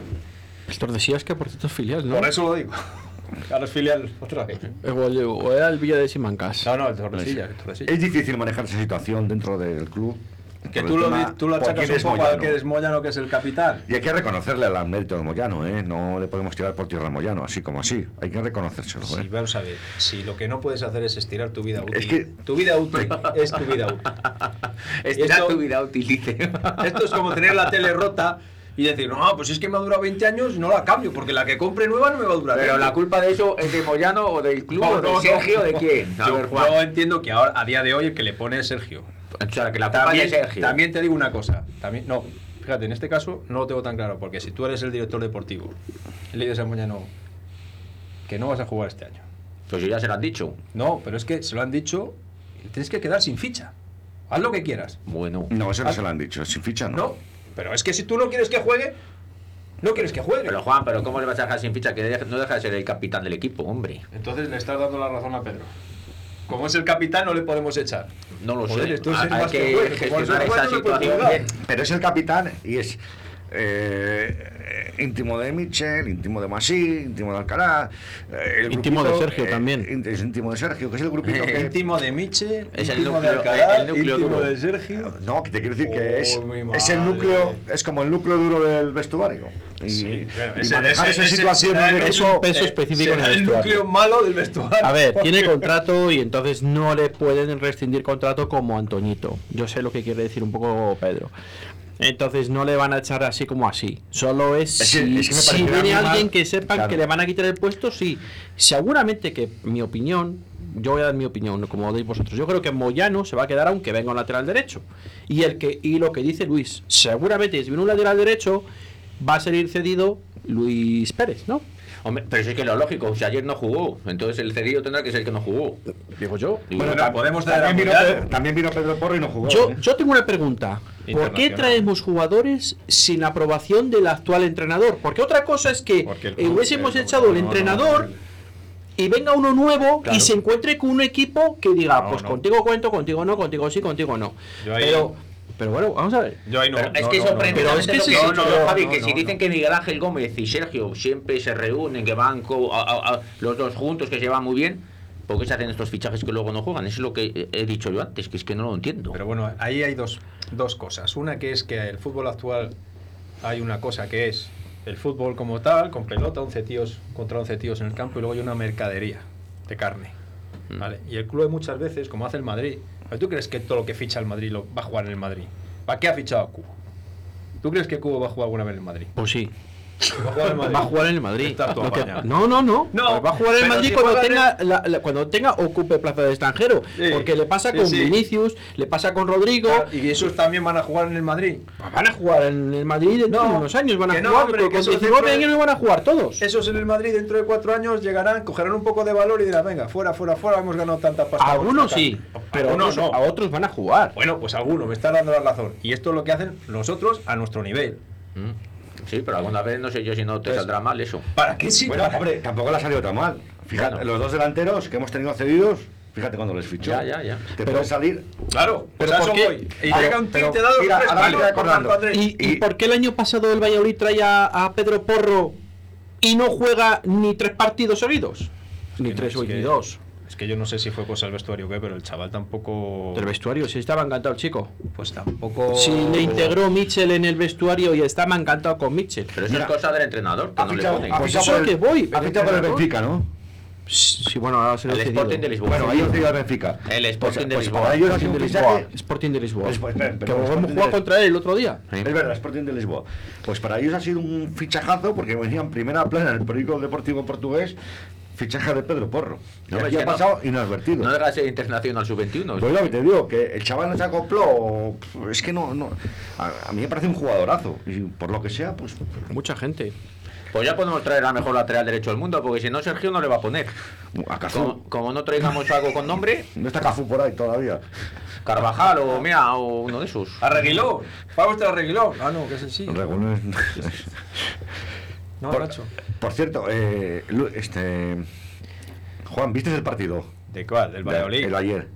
El Tordesillas que por cierto es filial, ¿no? Por eso lo digo. Ahora es filial otra vez. O, el- o era el Villa de Simancas. No, no, el Tordesillas. el Tordesillas. Es difícil manejar esa situación dentro del club. Que tú lo, tú lo achacas un poco al que es Moyano, que es el capitán. Y hay que reconocerle al mérito de Moyano, ¿eh? No le podemos tirar por tierra a Moyano, así como así. Hay que reconocérselo, Sí, ¿eh? vamos a ver. Si lo que no puedes hacer es estirar tu vida útil. Es que- Tu vida útil es tu vida útil. Estira esto- tu vida útil, dice. Esto es como tener la tele rota y decir, no, pues es que me ha durado 20 años, no la cambio, porque la que compre nueva no me va a durar. Pero 20. la culpa de eso es de Moyano o del club No, o de no, no. Sergio o de quién. A Yo, ver, Juan. yo entiendo que ahora, a día de hoy, el que le pone es Sergio. O sea, que la culpa También, es de Sergio. también te digo una cosa. También, no, fíjate, en este caso no lo tengo tan claro, porque si tú eres el director deportivo le dices a Moyano que no vas a jugar este año. Pues ya se lo han dicho. No, pero es que se lo han dicho tienes que quedar sin ficha. Haz lo que quieras. Bueno. No, eso no se lo han dicho. Sin ficha, no. No, pero es que si tú no quieres que juegue, no quieres que juegue. Pero Juan, ¿pero cómo le vas a dejar sin ficha? Que no deja de ser el capitán del equipo, hombre. Entonces le estás dando la razón a Pedro. Como es el capitán, no le podemos echar. No lo Joder, sé. esto es Hay más que que gestionar esa situación. Pero es el capitán y es eh, íntimo de Michel, íntimo de Masí, íntimo de Alcalá. eh, el Íntimo de grupito, Sergio también. ínt- Es íntimo de Sergio, que es el grupito que. Íntimo de Miche, Es el íntimo de núcleo- Alcalá, el núcleo íntimo duro. de Sergio. No, que te quiero decir que es, Oh, mi es el núcleo, es como el núcleo duro del vestuario. Y, Sí, claro, y manejar ese- esa situación es un peso específico en el el vestuario. núcleo malo del vestuario. A ver, tiene contrato y entonces no le pueden rescindir contrato como Antoñito. Yo sé lo que quiere decir un poco Pedro. Entonces no le van a echar así como así. Solo es, Es que- si, es que si viene alguien mal. que Claro. que le van a quitar el puesto, sí. Seguramente que mi opinión, yo voy a dar mi opinión, como deis vosotros. Yo creo que Moyano se va a quedar aunque venga un lateral derecho. Y el que y lo que dice Luis, seguramente si viene un lateral derecho va a salir cedido Luis Pérez, ¿no? Hombre, pero si es que lo lógico, si ayer no jugó, entonces el cedido tendrá que ser el que no jugó. Digo yo. Digo, Bueno, podemos También vino. Pedro, también vino Pedro Porro y no jugó. Yo, ¿eh? yo tengo una pregunta. ¿Por qué traemos jugadores sin la aprobación del actual entrenador? Porque otra cosa es que eh, club- hubiésemos el- echado el no, no, entrenador no, y venga uno nuevo Claro. y se encuentre con un equipo que diga, No, pues no. contigo cuento, contigo no, contigo sí, contigo no. Yo ahí- Pero, pero bueno, vamos a ver. Yo ahí no. Pero es no, que no, sorprende no, Pero es que sí, no, no, Javi, si no. dicen que Miguel Ángel Gómez y Sergio siempre se reúnen, que van co- a- a- a- los dos juntos, que se llevan muy bien, ¿por qué se hacen estos fichajes que luego no juegan? Eso es lo que he he dicho yo antes, que es que no lo entiendo. Pero bueno, ahí hay dos, dos cosas. Una que es que el fútbol actual hay una cosa que es el fútbol como tal, con pelota, 11 tíos contra 11 tíos en el campo, y luego hay una mercadería de carne. Mm. ¿vale? Y el club muchas veces, como hace el Madrid, ¿tú crees que todo lo que ficha el Madrid lo va a jugar en el Madrid? ¿Para qué ha fichado a Cubo? ¿Tú crees que Cubo va a jugar alguna vez en el Madrid? Pues sí. Va a jugar en el Madrid. Va a jugar en el Madrid. Estás tú Lo que- apañado. no, no, no. No, va a jugar en el pero Madrid si cuando juega en tenga, la- la- cuando tenga ocupe plaza de extranjero. Sí, Porque le pasa sí, con sí. Vinicius, le pasa con Rodrigo. Y esos también van a jugar en el Madrid. Van a jugar en el Madrid dentro de unos años. Van a que no, jugar. hombre, con que esos 19 dentro de- años van a jugar todos. Esos en el Madrid dentro de cuatro años llegarán, cogerán un poco de valor y dirán, venga, fuera, fuera, fuera, hemos ganado tanta pasta. por Algunos sí, carne". pero Algunos otros, no. a otros van a jugar. Bueno, pues algunos, me está dando la razón. Y esto es lo que hacen nosotros a nuestro nivel. Sí, pero alguna vez no sé yo si no te Pues- saldrá mal eso. ¿Para qué sí? Bueno, hombre, tampoco le ha salido tan mal. Fíjate, Bueno. los dos delanteros que hemos tenido cedidos, fíjate cuando les fichó. Ya, ya, ya. Te Pero- puede salir. Claro, Pero a ¿por eso qué? Y llega un te da dos. ¿Y, y Y- por qué el año pasado el Valladolid traía a Pedro Porro y no juega ni tres partidos seguidos? Ni tres o ni dos. Es que yo no sé si fue cosa del vestuario o qué, pero el chaval tampoco. Del vestuario, sí estaba encantado el chico. Pues tampoco. Si le integró Mitchell en el vestuario y estaba encantado con Mitchell. Pero eso Mira, es cosa del entrenador, que no le ponen. Pues eso por es que el, voy, ha el fichado por el entrenador. Benfica, ¿no? Sí, bueno, ahora se lo El Sporting de Lisboa. Bueno, ahí os digo el Benfica. El Sporting de pues Lisboa. ellos ha sido Sporting un de fichaje. Lisboa. Sporting de Lisboa. Pues, pues, espera, que hemos jugado contra él el otro día. Sí. Es verdad, Sporting de Lisboa. Pues para ellos ha sido un fichajazo porque venía en primera plana en el periódico deportivo portugués, fichaje de Pedro Porro. No, y es aquí que ha no. pasado inadvertido. No deja de ser internacional sub-21. Pues lo que te digo, que el chaval no se acopló, es que no, no a, a mí me parece un jugadorazo y por lo que sea, pues Mucha gente. Pues ya podemos traer al mejor lateral derecho del mundo, porque si no, Sergio no le va a poner. a Cafú. Como, como no traigamos algo con nombre, No está Cafú por ahí todavía. Carvajal o mira, o uno de esos. Arreguiló. ¿Paga usted Arreguiló? Ah, no, que es el sí. No, por, Nacho. por cierto, eh, Lu- este Juan, ¿viste el partido? ¿De cuál? ¿Del Valladolid? El ayer.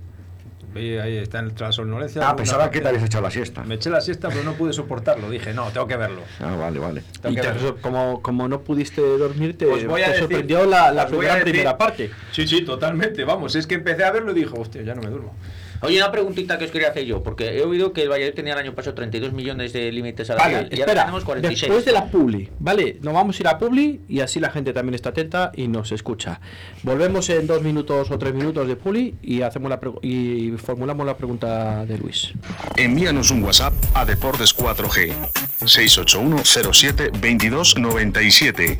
Vi ahí está en la somnolencia. Ah, pensaba que te habías echado la siesta. Me eché la siesta, pero no pude soportarlo. Dije, no, tengo que verlo. Ah, vale, vale. Tengo Y te verlo. como, como no pudiste dormir, te, Pues voy a te decir- sorprendió la, la os voy primera, a decir- primera parte. Sí, sí, totalmente. Vamos, es que empecé a verlo y dijo, hostia, ya no me duermo. Oye, una preguntita que os quería hacer yo, porque he oído que el Valladolid tenía el año pasado 32 millones de límites salarial Vale, y ahora espera, tenemos 46. después de la Publi, ¿vale? Nos vamos a ir a Publi y así la gente también está atenta y nos escucha. Volvemos en dos minutos o tres minutos de Publi y hacemos la y formulamos la pregunta de Luis. Envíanos un WhatsApp a Deportes 4G 681 07 22 97.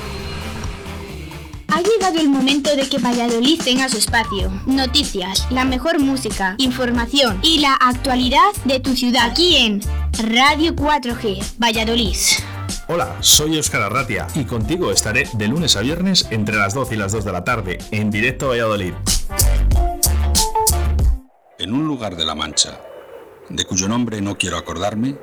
Ha llegado el momento de que Valladolid tenga su espacio. Noticias, la mejor música, información y la actualidad de tu ciudad aquí en Radio 4G, Valladolid. Hola, soy Óscar Arratia y contigo estaré de lunes a viernes entre las 12 y las 2 de la tarde en directo a Valladolid. en un lugar de la Mancha, de cuyo nombre no quiero acordarme,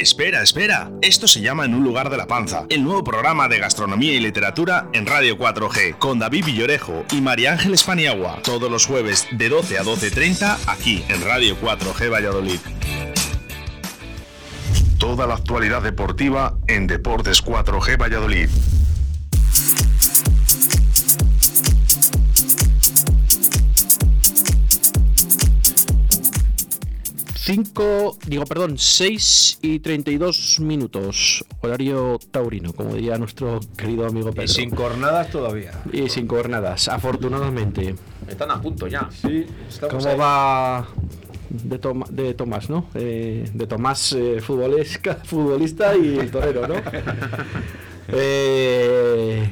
Espera, espera. Esto se llama En un lugar de la panza, el nuevo programa de gastronomía y literatura en Radio 4G, con David Villorejo y María Ángeles Paniagua, todos los jueves de 12 a 12.30 aquí en Radio 4G Valladolid. Toda la actualidad deportiva en Deportes 4G Valladolid. Cinco, digo, perdón, 6 y 32 minutos, horario taurino, como diría nuestro querido amigo Pedro. Y sin cornadas todavía. Y sin jornadas, afortunadamente. Están a punto ya. Sí, estamos ¿Cómo ahí. va de, Toma- de Tomás, no? Eh, de Tomás, eh, futbolesca- futbolista y el torero, ¿no? Eh,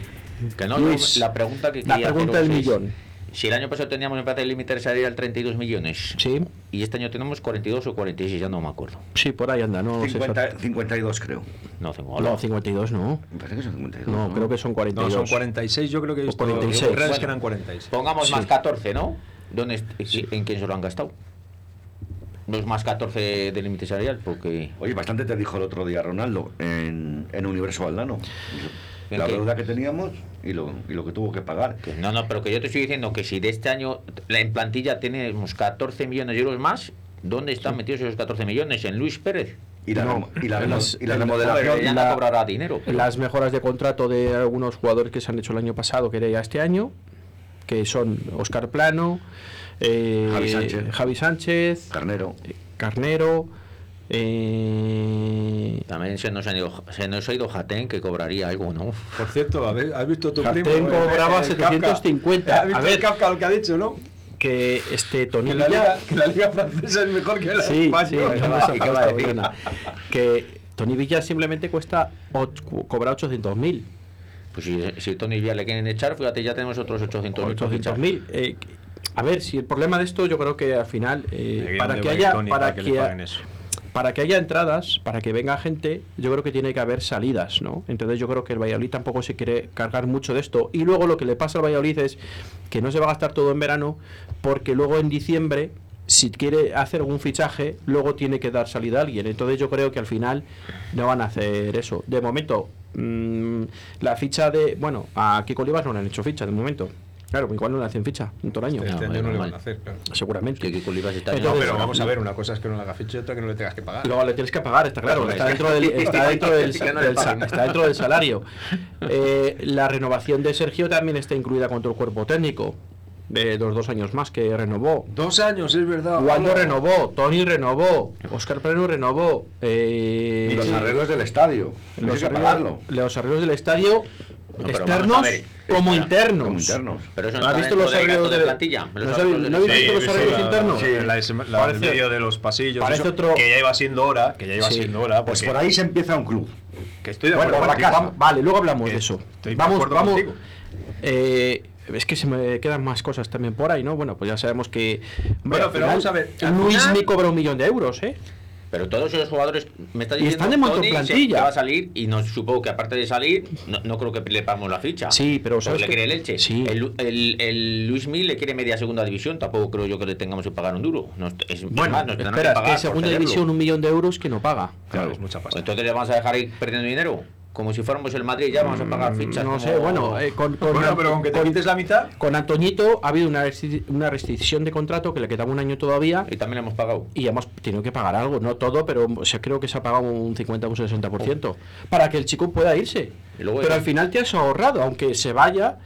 Que no, Luis, la pregunta que la pregunta del es, millón. Si el año pasado teníamos, me parece, el límite salarial 32 millones. Sí, Y este año tenemos 42 o 46, ya no me acuerdo. sí, por ahí anda, no, sé 50 exacto. 52 creo. No tengo No, 52 no. Me parece que son 52. No, creo que son No, 42. son 46, yo creo que he visto 46. redes Bueno. que eran 46. Pongamos Sí. más 14, ¿no? ¿Dónde, est- ¿En quién se lo han gastado? No es más 14 de límite salarial, porque... Oye, bastante te dijo el otro día Ronaldo en, en Universo Valdano. ¿En La qué? deuda que teníamos y lo, y lo que tuvo que pagar. que no, no, pero que yo te estoy diciendo que si de este año la en plantilla tenemos 14 millones de euros más, ¿dónde están metidos esos 14 millones? ¿En Luis Pérez? Y la, No, remo- y la, las- y la remodelación. Ya la- no cobrará dinero. pero- Las mejoras de contrato de algunos jugadores que se han hecho el año pasado, que era ya este año, que son Oscar Plano, eh, Javi Sánchez. Javi Sánchez, Carnero. Carnero, eh, También se nos, ha ido, se nos ha ido Jatén, que cobraría algo, ¿no? Por cierto, a ver, ¿has visto tu Jatén primo? cobraba el Kafka? 750. ¿Has visto A ver. el Kafka lo que ha dicho, no? que este Tony Que la, Villa- liga, que la liga francesa es mejor que la Sí, española. sí. Que Tony Villa simplemente cuesta cobra 800.000 Pues si, si Tony Villa le quieren echar, fíjate, ya tenemos otros 800.000. 800.000. Eh, a ver, si el problema de esto, yo creo que al final, eh, para que haya, Tony para para que le que. Para que haya entradas, para que venga gente, yo creo que tiene que haber salidas, ¿no? Entonces yo creo que el Valladolid tampoco se quiere cargar mucho de esto. Y luego lo que le pasa al Valladolid es que no se va a gastar todo en verano, porque luego en diciembre, si quiere hacer algún fichaje, luego tiene que dar salida a alguien. Entonces yo creo que al final no van a hacer eso. De momento, mm, la ficha de... Bueno, a Kiko Olivas no le han hecho ficha de momento. Claro, igual no le hacen ficha en todo el año. Este año no le van a hacer, claro. Seguramente. Que No, pero vamos a ver, una cosa es que no le haga ficha y otra que no le tengas que pagar. Luego le tienes que pagar, está claro, está es- dentro del, está dentro del, está dentro del salario. Eh, la renovación de Sergio también está incluida con todo el cuerpo técnico, de los dos años más que renovó. Dos años, es verdad. Waldo Hola. renovó, Tony renovó, Oscar Pleno renovó. eh, Y los arreglos del estadio. los arreglos, pagarlo. los arreglos del estadio, No, externos vamos a ver, como espera, internos. Como internos. Pero eso ¿No has visto los arreglos de de plantilla. ¿No Los habéis visto Sí, los arreglos internos? sí, la, la Parece- del medio de los pasillos. parece eso, otro- Que ya iba siendo hora, que ya iba Sí. siendo hora. Pues por ahí se empieza un club. Que estoy de Bueno, acuerdo por la contigo. casa. Vale, luego hablamos de eso. de Vamos, vamos. Eh, es que se me quedan más cosas también por ahí, ¿no? Bueno, pues ya sabemos que. Bueno, pero vamos a ver, Luis final- me cobra un millón de euros, ¿eh? Pero todos esos jugadores, me está Y diciendo están de montón Tony, se- plantilla. que va a salir y no supongo que aparte de salir, no, no creo que le pagamos la ficha. Sí, pero ¿sabes le el Elche. Sí. El, el, el Luis Mil le quiere media segunda división, tampoco creo yo que le tengamos que pagar un duro. Nos- es, Bueno, más, nos espera, es que pagar en por segunda división un millón de euros que no paga. Claro, es mucha pasta. entonces le vamos a dejar ahí perdiendo dinero. Como si fuéramos el Madrid, ya vamos a pagar fichas. Mm, No como- sé, bueno, eh, con, con, Bueno, pero con que te con- quites la mitad. con Antoñito ha habido una, una restricción de contrato que le quedaba un año todavía Y también le hemos pagado. y hemos tenido que pagar algo, no todo, pero o sea, creo que se ha pagado un 50 o un 60% para que el chico pueda irse. Y luego pero al final te has ahorrado, aunque se vaya,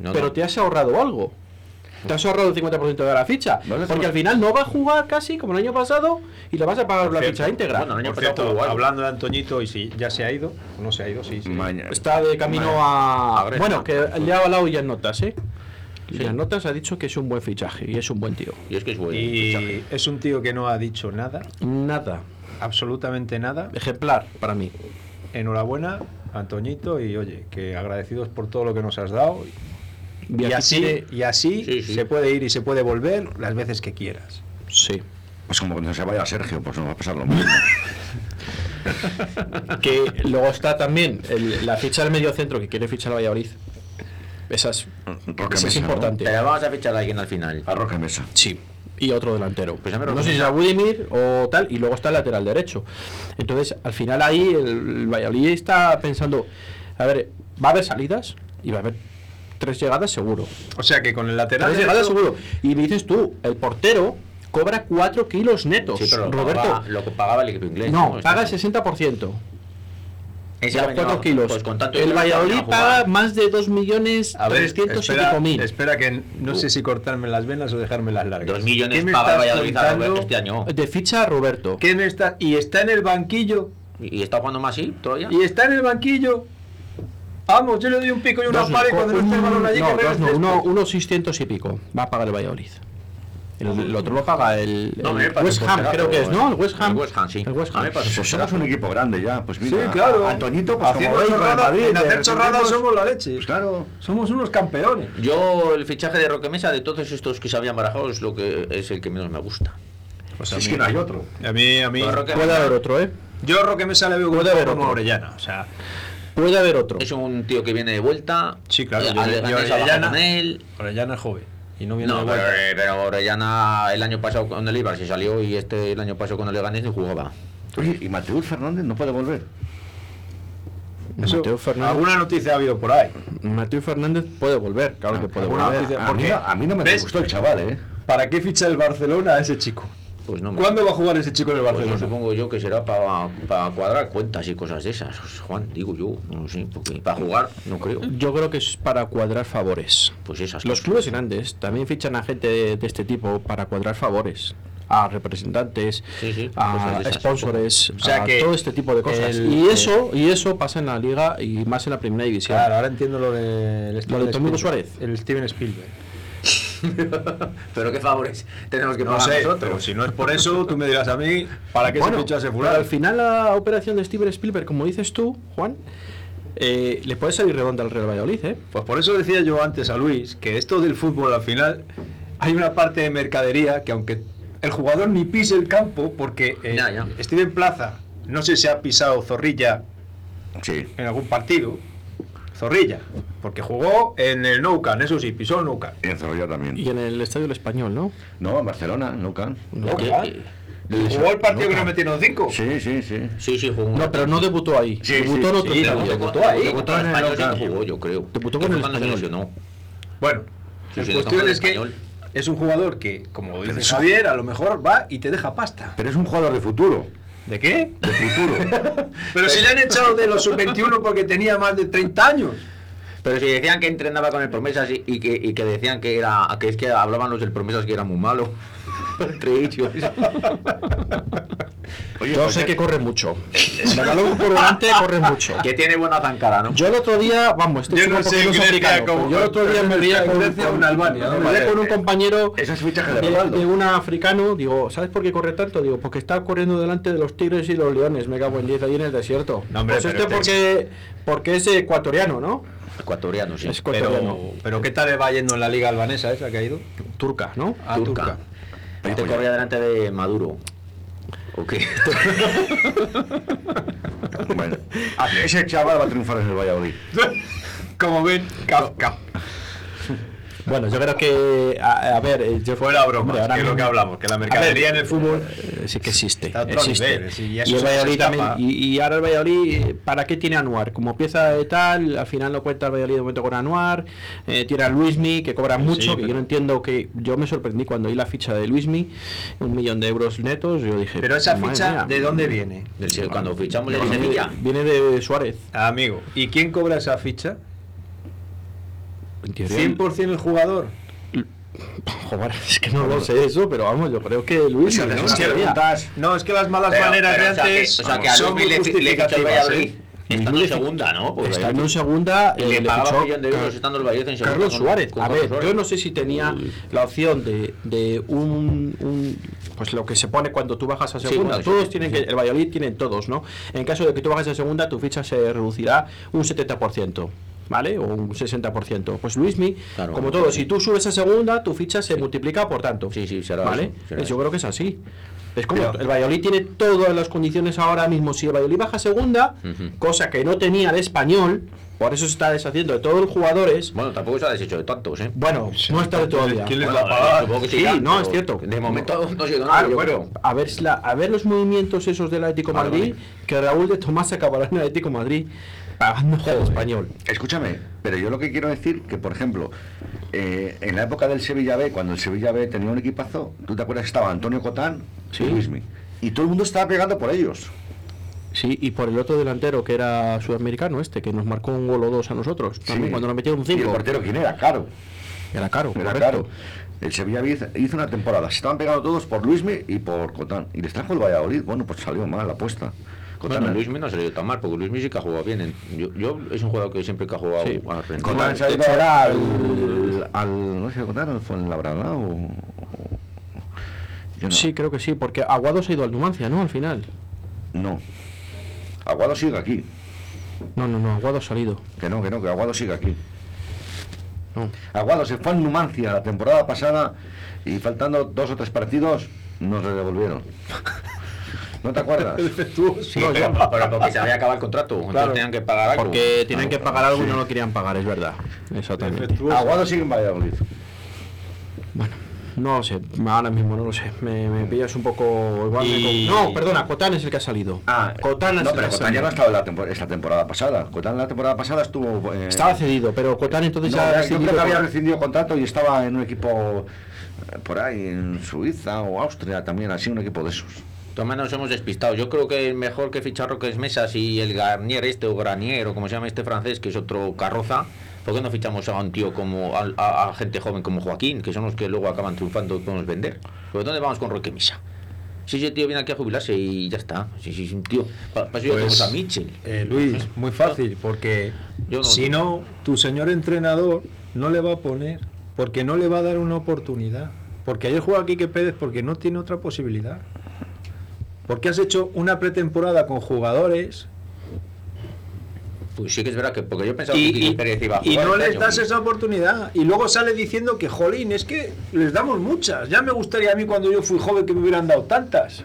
No, pero no. te has ahorrado algo. Te has ahorrado el 50% de la ficha. No porque al final no va a jugar casi como el año pasado y le vas a pagar la cierto. ficha íntegra. Bueno, el año Por pasado cierto, igual. hablando de Antoñito, y si ya se ha ido, o no se ha ido, sí, sí. Mañana. Está de camino a. Bueno, que le ha hablado ya en notas, ¿eh? Ya en notas ha dicho que es un buen fichaje y es un buen tío. Y es que es bueno. Y es un tío que no ha dicho nada, Nada. absolutamente nada. Ejemplar para mí. Enhorabuena, Antoñito, y oye, que agradecidos por todo lo que nos has dado. Y así, y así Sí, sí. se puede ir y se puede volver las veces que quieras. Sí. Pues como cuando se vaya Sergio, pues no va a pasar lo mismo. Que luego está también el- la ficha del medio centro que quiere fichar a Valladolid. Esa es, Roque esa es Mesa, ¿no? importante. Pero vamos a fichar a alguien al final. A Roque Mesa. Sí. Y otro delantero. Pues no sé si es a Budimir o tal, y luego está el lateral derecho. Entonces, al final ahí el, el Valladolid está pensando, a ver, va a haber salidas y va a haber tres llegadas seguro. O sea que con el lateral. Tres llegadas seguro. Y me dices tú, el portero cobra 4 kilos netos. Sí, pero lo Roberto, pagaba, lo que pagaba el equipo inglés. no, paga el 60%. Ese año, 4 kilos. Pues con tanto el Valladolid paga más de 2 millones A ver, 300 y espera, pico mil. espera que no sé si cortarme las venas o dejarme las largas. Dos millones ¿Qué me paga el Valladolid a contando? Roberto este año. De ficha a Roberto. ¿Qué me está y está en el banquillo ¿Y está jugando más así todavía? y está en el banquillo. Vamos, yo le doy un pico y una Dos, cuando no esté el balón allí no, que dos no, uno, unos 600 y pico. Va a pagar el Valladolid. El, el otro lo paga el, No, West Ham, pedazo, creo que es, ¿no? El West Ham. El West Ham, sí. El West Ham. Pues somos un equipo grande ya. Pues mira, Sí, claro. Antoñito, pues Haciendo como Madrid, en hacer chorradas somos la leche. Pues claro. Somos unos campeones. Yo, el fichaje de Roque Mesa, de todos estos que se habían barajado, es lo que es el que menos me gusta. Pues Si es que no hay otro. A mí, a mí. Roque Puede Mesa haber otro, ¿eh? Yo a Roque Mesa le veo como como. Orellana. O sea, Puede haber otro. Es un tío que viene de vuelta. sí, claro. eh, yo- yo Orellana, con él. Orellana es joven. Y no viene No, de pero, vuelta. eh, pero Orellana el año pasado con el Ibar se salió y este el año pasado con el Leganés ni jugaba. Oye, ¿y Mateus Fernández no puede volver? Eso, Mateo Fernández, alguna noticia ha habido por ahí. Mateo Fernández puede volver, claro que puede volver. noticia- A ¿Por mí, no- a mí no me ¿Ves? gustó el chaval, ¿eh? ¿Para qué ficha el Barcelona a ese chico? Pues no me ¿Cuándo va a jugar ese chico en el Pues Barcelona? no supongo yo que será para cuadrar cuentas y cosas de esas. Juan, digo yo, no sé, porque para jugar no creo. Yo creo que es para cuadrar favores. Pues esas Los cosas. clubes grandes también fichan a gente de, de este tipo para cuadrar favores. A representantes, Sí, sí, a esas. O sea a que todo este tipo de cosas. el- y eso y eso pasa en la liga y más en la primera división. Claro, ahora entiendo lo de, el Lo de Domingo. Suárez. El Steven Spielberg. pero qué favores tenemos que No pagar sé, nosotros. pero si no es por eso, tú me dirás a mí, ¿para qué Bueno, se pero fulano? al final la operación de Steven Spielberg, como dices tú, Juan, eh, le puede salir redonda al Real Valladolid, ¿eh? Pues por eso decía yo antes a Luis que esto del fútbol al final hay una parte de mercadería que aunque el jugador ni pise el campo, porque eh, Ya, ya. Steven Plaza, no sé si ha pisado Zorrilla Sí. en algún partido, Zorrilla, porque jugó en el Nou Camp, eso sí, pisó el Nou Camp. Y en Zorrilla también. Y en el Estadio del Español, ¿no? No, en Barcelona. Nou. Camp. ¿Jugó el partido que nos metieron cinco? Sí, sí, sí. Sí, sí, jugó un No, pero no debutó ahí. Sí, debutó en otro sí, debutó. debutó ahí. Debutó en el Español, jugó, yo creo. Debutó con el Español. Bueno, Sí, la sí, cuestión es que es un jugador que, como dice Javier, a lo mejor va y te deja pasta. Pero es un jugador de futuro. ¿De qué? De futuro. Pero si le han echado de los sub-21 porque tenía más de 30 años. Pero si decían que entrenaba con el Promesas y, y que, y que decían que era que es que hablaban los del Promesas que era muy malo. Entre ellos. Oye, Yo sé que corre mucho. Balón por delante corre mucho. que tiene buena zancada, ¿no? Yo el otro día, vamos, esto Yo no sé Grecia como- yo el otro día me veía con, un compañero es fichaje de de, un africano, digo, ¿sabes por qué corre tanto? Digo, porque está corriendo delante de los tigres y los leones, me cago en 10 ahí en el desierto. No, hombre, pues este este porque, porque es ecuatoriano, ¿no? Ecuatoriano, sí. Es ecuatoriano. Pero, pero ¿qué tal le va yendo en la liga albanesa esa que ha ido? Turca, ¿no? Ah, Turca. turca. Este corría delante de Maduro. ¿O qué? Bueno, a- ese chaval va a triunfar en el Valladolid. Como ven, Kafka. Bueno, yo creo que, a, a ver, eh, yo Fuera broma, hombre, ahora que es lo que hablamos, que la mercadería ver, en el fútbol eh, sí que existe. Está existe. nivel, sí, y y, el Valladolid también, y, y ahora el Valladolid, ¿para qué tiene Anuar? Como pieza de tal, al final no cuenta el Valladolid de momento con Anuar, eh, tiene a Luismi, que cobra mucho, que pero- yo no entiendo que yo me sorprendí cuando vi la ficha de Luismi, un millón de euros netos, yo dije, Pero esa ficha, mía, ¿de dónde viene? Del Cuando fichamos viene, Sevilla. viene de Suárez. Amigo, ¿y quién cobra esa ficha? Teoría, ¿100% el jugador? joder, es que no lo sé eso, pero vamos, yo creo que Pues, ¿no? es que No, es las malas Pero- maneras pero, de o sea que- antes o sea que a muy le, le fichó el Valladolid. ¿eh? Estando en segunda, ¿no? Pues Estando en segunda, eh, le le pagaba millón de euros estando el Valladolid en segunda. Carlos con- Suárez. con A ver, Suárez. yo no sé si tenía la opción de, de un, un- Pues lo que se pone cuando tú bajas a Sí, segunda. bueno, todos sí, tienen sí. que. El Valladolid tienen todos, ¿no? En caso de que tú bajes a segunda, tu ficha se reducirá un 70%. ¿Vale? O un 60%. Pues Luismi, Claro. como todo, si tú subes a segunda, tu ficha se multiplica por tanto. Sí, sí, será ¿Vale? eso, será Pues yo eso. creo que es así. Es como Pero- el Valladolid tiene todas las condiciones ahora mismo. Si el Valladolid baja a segunda, cosa que no tenía el español, por eso se está deshaciendo de todos los jugadores. Bueno, tampoco se ha deshecho de tantos, ¿eh? Bueno, no está de todavía. ¿Quién les va a pagar? Sí, no, es cierto. De momento no ha sido nada, Claro, yo bueno, creo. a ver, la- a ver los movimientos esos del Atlético Vale, Madrid, que Raúl de Tomás acabará en el Atlético Madrid pagando al español. Escúchame, pero yo lo que quiero decir que, por ejemplo, eh, en la época del Sevilla B, cuando el Sevilla B tenía un equipazo, ¿tú te acuerdas que estaba Antonio Cotán Sí. y Luismi? Y todo el mundo estaba pegando por ellos. Sí, y por el otro delantero que era sudamericano este, que nos marcó un gol o dos a nosotros, también Sí. cuando nos metieron ¿Y el portero quién era? Caro. Era caro, Era correcto. caro. El Sevilla B hizo- hizo una temporada. Se estaban pegando todos por Luismi y por Cotán. Y les trajo el Valladolid. Bueno, pues salió mal la apuesta. Bueno, Luismi no se le dio tan mal, porque Luismi sí que ha jugado bien. en- Yo, yo es un jugador que siempre que ha jugado Sí. se hecho, era al, al, no sé, Cotán fue en Labrada o, o- yo no. Sí, creo que sí, porque Aguado se ha ido al Numancia, ¿no? Al final. No. Aguado sigue aquí. No, no, no, Aguado ha salido. Que no, que no, que Aguado sigue aquí. No. Aguado se fue al Numancia la temporada pasada y faltando dos o tres partidos nos le devolvieron. ¿No te acuerdas? Sí, pero, pero porque se había acabado el contrato. Entonces tenían que pagar algo. Porque tienen que pagar algo y no lo querían pagar, es verdad. Exactamente. Aguado sigue en Valladolid. Bueno, no lo sé, ahora mismo no lo sé. Me, me pillas un poco. igual Y- No, perdona, Cotán es el que ha salido. Ah, Cotán es no, pero Cotán ya no ha estado la tempor- esta temporada pasada. Cotán la temporada pasada estuvo. eh, Estaba cedido, pero Cotán entonces no, ya. yo creo que había rescindido contrato y estaba en un equipo eh, por ahí, en Suiza o Austria también, así un equipo de esos. También nos hemos despistado. Yo creo que mejor que fichar Roques Mesas y el Garnier este o Granier o como se llama este francés, que es otro carroza. ¿Por qué no fichamos a un tío como a, a- a gente joven como Joaquín, que son los que luego acaban triunfando y podemos vender? ¿Por dónde vamos con Roque Mesa? Si ese tío viene aquí a jubilarse y ya está. Sí, sí, un tío. Para eso ya Pues, a Mitchell. Eh, Luis, muy fácil, porque Yo no- si no, tu señor entrenador no le va a poner, porque no le va a dar una oportunidad. Porque ayer juega Quique Pérez porque no tiene otra posibilidad. Porque has hecho una pretemporada con jugadores Pues sí que es verdad que porque yo pensaba Y, que y- Pérez iba a y jugar no este les año. das esa oportunidad. Y luego sale diciendo que, jolín, es que les damos muchas. Ya me gustaría a mí cuando yo fui joven que me hubieran dado tantas.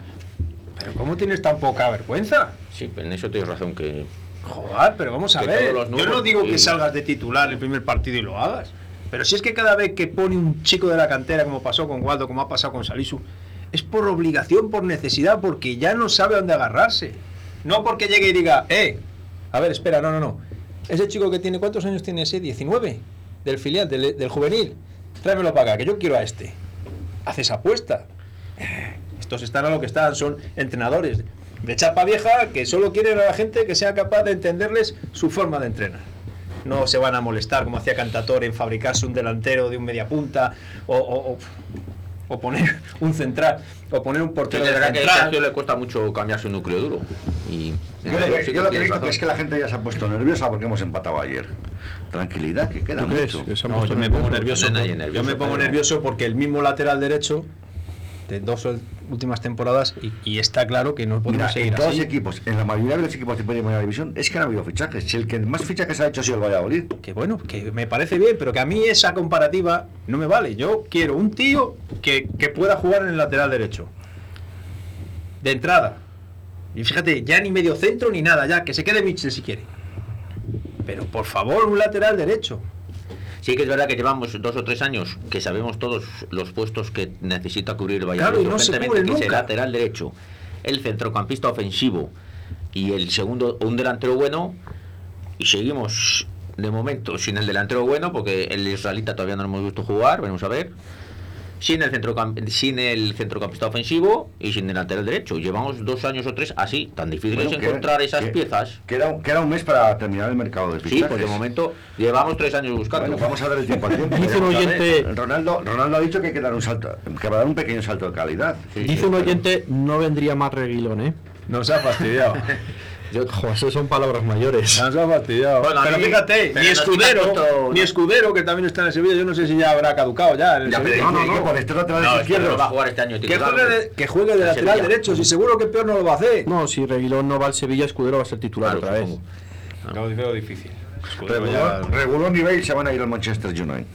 Pero ¿cómo tienes tan poca vergüenza? Sí, pero en eso tienes razón que Joder, pero vamos a ver. Yo no digo que y- salgas de titular el primer partido y lo hagas. Pero si es que cada vez que pone un chico de la cantera, como pasó con Waldo, como ha pasado con Salisu, es por obligación, por necesidad, porque ya no sabe dónde agarrarse. No porque llegue y diga, eh, a ver, espera, no, no, no. Ese chico que tiene, ¿cuántos años tiene ese? 19, del filial, del, juvenil. Tráemelo para acá, que yo quiero a este. Haces apuesta. Eh, Estos están a lo que están, son entrenadores de chapa vieja que solo quieren a la gente que sea capaz de entenderles su forma de entrenar. No se van a molestar como hacía Cantatore en fabricarse un delantero de un media punta o, o- o- o poner un central o poner un portero de que a central. Sergio le cuesta mucho cambiar su núcleo duro. Y Yo lo que, sí yo lo que es que la gente ya se ha puesto nerviosa porque hemos empatado ayer. Tranquilidad, que queda ¿Tú crees mucho. No, yo me pongo nerviosos? nervioso. No hay por- nervioso, yo me pongo pero- nervioso porque el mismo lateral derecho de dos últimas temporadas y, y está claro que no podemos Mira, seguir en todos los equipos, en la mayoría de los equipos de primera división, es que no ha habido fichajes. Si el que más fichajes ha hecho ha sido el Valladolid. Que bueno, que me parece bien, pero que a mí esa comparativa no me vale. Yo quiero un tío que, que pueda jugar en el lateral derecho. De entrada. Y fíjate, ya ni medio centro ni nada, ya, que se quede Mitchell si quiere. Pero por favor, un lateral derecho. Sí que es verdad que llevamos dos o tres años que sabemos todos los puestos que necesita cubrir el Claro, Valladolid. y no se cubre que es el lateral derecho, el centrocampista ofensivo y el segundo, un delantero bueno. Y seguimos de momento sin el delantero bueno, porque el israelita todavía no lo hemos visto jugar, vamos a ver. Sin el, centrocamp sin el centrocampista ofensivo y sin el lateral derecho. Llevamos dos años o tres así, tan difícil Bueno, es encontrar esas que- piezas. Que era, un- que era un mes para terminar el mercado de Sí, fichajes. pues de momento llevamos tres años buscando. Bueno, vamos a dar el tiempo al tiempo. Dice un oyente- Ronaldo, Ronaldo ha dicho que hay que dar un salto, que va a dar un pequeño salto de calidad. Dice un oyente, no vendría más reguilón, ¿eh? Nos ha fastidiado. Joder, eso son palabras mayores. Nos ha fastidiado. Bueno, pero mí- fíjate, pero ni Escudero, ni Escudero, que también está en el Sevilla, yo no sé si ya habrá caducado ya. en el Ya, Sevilla. pero- No, no, no, con este lateral No, es que izquierdo. no va a jugar este año Que juegue, de, que juegue de El lateral Sevilla. derecho, si seguro que peor no lo va a hacer. No, si Reguilón no va al Sevilla, Escudero va a ser titular Claro, otra vez. No, veo difícil. Ya- Regulón, y Bale se van a ir al Manchester United.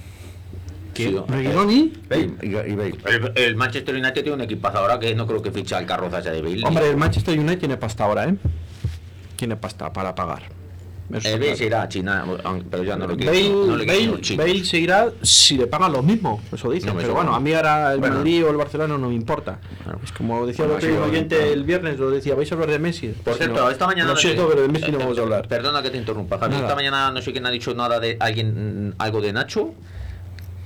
Sí, Reguilón y... Y, y Bale. el, el Manchester United tiene un equipazo ahora que no creo que ficha el carroza ese de Bale. Hombre, el Manchester United tiene pasta ahora, ¿eh? Tiene pasta para pagar. Eso el está Bale claro. se irá a China, pero ya no lo quiero. Bale, no le quiero Bale- los. Bale se irá si le pagan lo mismo, eso dicen. No, pero bueno, no. a mí ahora el Bueno. Madrid o el Barcelona no me importa. Claro. Es como decía Bueno, el otro oyente el viernes, lo decía, vais a hablar de Messi. Por Sí, cierto, no. esta mañana. Lo no siento, sé- pero de Messi no eh, vamos a hablar. Perdona que te interrumpa, Javi. Esta mañana no sé quién ha dicho nada de alguien, mm, algo de Nacho,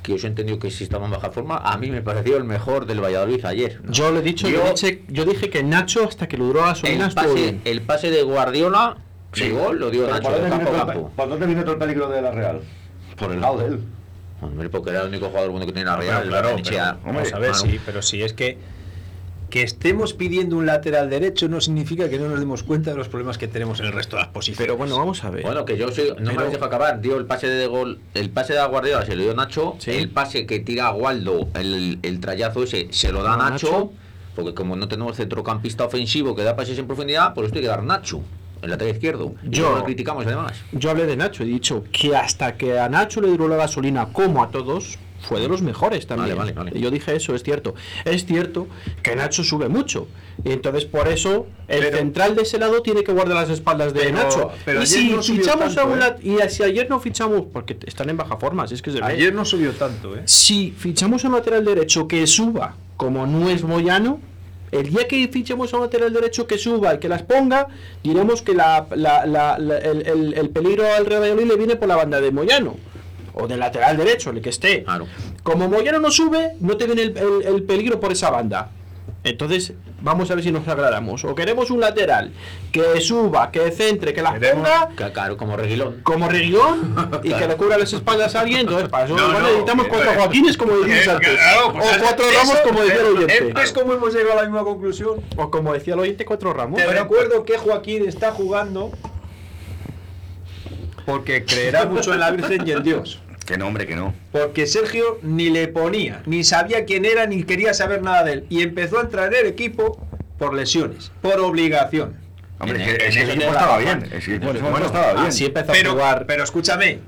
que os he entendido que si estaba en baja forma. A mí me pareció el mejor del Valladolid ayer. Yo le he dicho, Yo- yo, dije, yo dije que Nacho hasta que lo duró a gasolina El pase, el pase de Guardiola, Sí. el gol, lo dio Pero Nacho ¿por de dónde campo vino todo el campo. pe- ¿Por dónde vino todo el peligro de la Real? Por el lado de él. Hombre, porque era el único jugador bueno que tenía la Claro, Real. claro, Benechea. pero vamos a ver, Claro. sí, pero sí, es que que estemos pidiendo un lateral derecho no significa que no nos demos cuenta de los problemas que tenemos en el resto de las posiciones. Pero bueno, vamos a ver. Bueno, que yo soy, no me lo dejo acabar. Dio el pase de gol, el pase de Guardiola se lo dio Nacho, Sí. el pase que tira a Waldo, el, el trayazo ese, se lo da No, Nacho, Nacho. porque como no tenemos centrocampista ofensivo que da pases en profundidad, pues esto hay que dar Nacho, el lateral izquierdo. Yo- no lo criticamos además. Yo hablé de Nacho, he dicho que hasta que a Nacho le duró la gasolina, como a todos, fue de los mejores también. Vale, vale, vale. Yo dije eso, es cierto. Es cierto que Nacho sube mucho. Y entonces por eso el Pero- central de ese lado tiene que guardar las espaldas de Pero- Nacho. pero y ayer si no subió fichamos tanto, a una, ¿eh? y si ayer no fichamos, porque están en baja forma, si es que se ve. Ayer no subió tanto, ¿eh? Si fichamos a un lateral derecho que suba, como no es Moyano, el día que fichemos a un lateral derecho que suba y que las ponga, diremos que la- la- la- la- el, el- el peligro al Real Valladolid le viene por la banda de Moyano. O del lateral derecho, el que esté. Claro. Como Moyano no sube, no te viene el, el- el peligro por esa banda. Entonces, vamos a ver si nos aclaramos. O queremos un lateral que suba, que centre, que Queremos- ponga, Claro, como Reguilón. como Reguilón y que le cubra las espaldas a alguien. Entonces, para eso No, necesitamos que- cuatro Joaquines, como Eh, antes. claro, pues o cuatro eso- ramos, como decía el eh, oyente. Es como hemos llegado a la misma conclusión. O como decía el oyente, cuatro ramos. Te recuerdo que Joaquín está jugando porque creerá mucho en la Virgen y en Dios. Que no, hombre, que no. Porque Sergio ni le ponía, ni sabía quién era, ni quería saber nada de él. Y empezó a entrar en el equipo por lesiones, por obligación. Hombre, En- es que en ese eso equipo estaba bien. estaba bien. Así empezó a jugar. pero escúchame,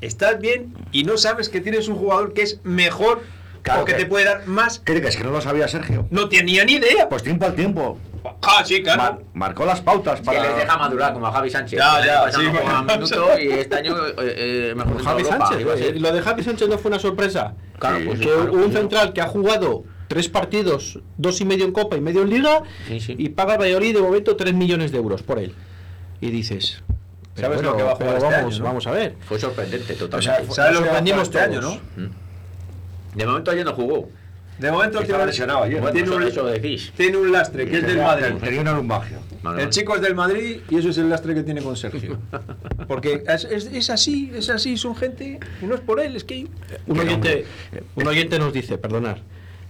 estás bien y no sabes que tienes un jugador que es mejor Claro o que, que- te puede dar más. ¿Qué dices? Que no lo sabía Sergio. No tenía ni idea. Pues tiempo al tiempo. Ah, sí, claro. Mar- marcó las pautas Que para. les deja madurar como a Javi Sánchez. Ya, ya, sí, minuto y este año eh, eh, mejor Javi Europa, Sánchez. iba a ser. eh, Lo de Javi Sánchez no fue una sorpresa. Claro, pues que claro, un pues, central que ha jugado tres partidos, dos y medio en Copa y medio en Liga, Sí, sí. y paga al Valladolid de momento 3 millones de euros por él. Y dices. pero ¿Sabes lo que va a jugar este vamos, año, no? vamos a ver. Fue sorprendente O totalmente. sea, ¿sabes lo que va a jugar sorprendimos este año, no? De momento ayer no jugó. De momento tiene, lesionado ayer. Tiene, un, eso decís. tiene un lastre que es del Madrid. Tenía una lumbagia. Vale, El vale. chico es del Madrid y eso es el lastre que tiene con Sergio. Porque es, es- es así, es así, son gente y no es por él, es que Un oyente, un oyente nos dice, perdonar.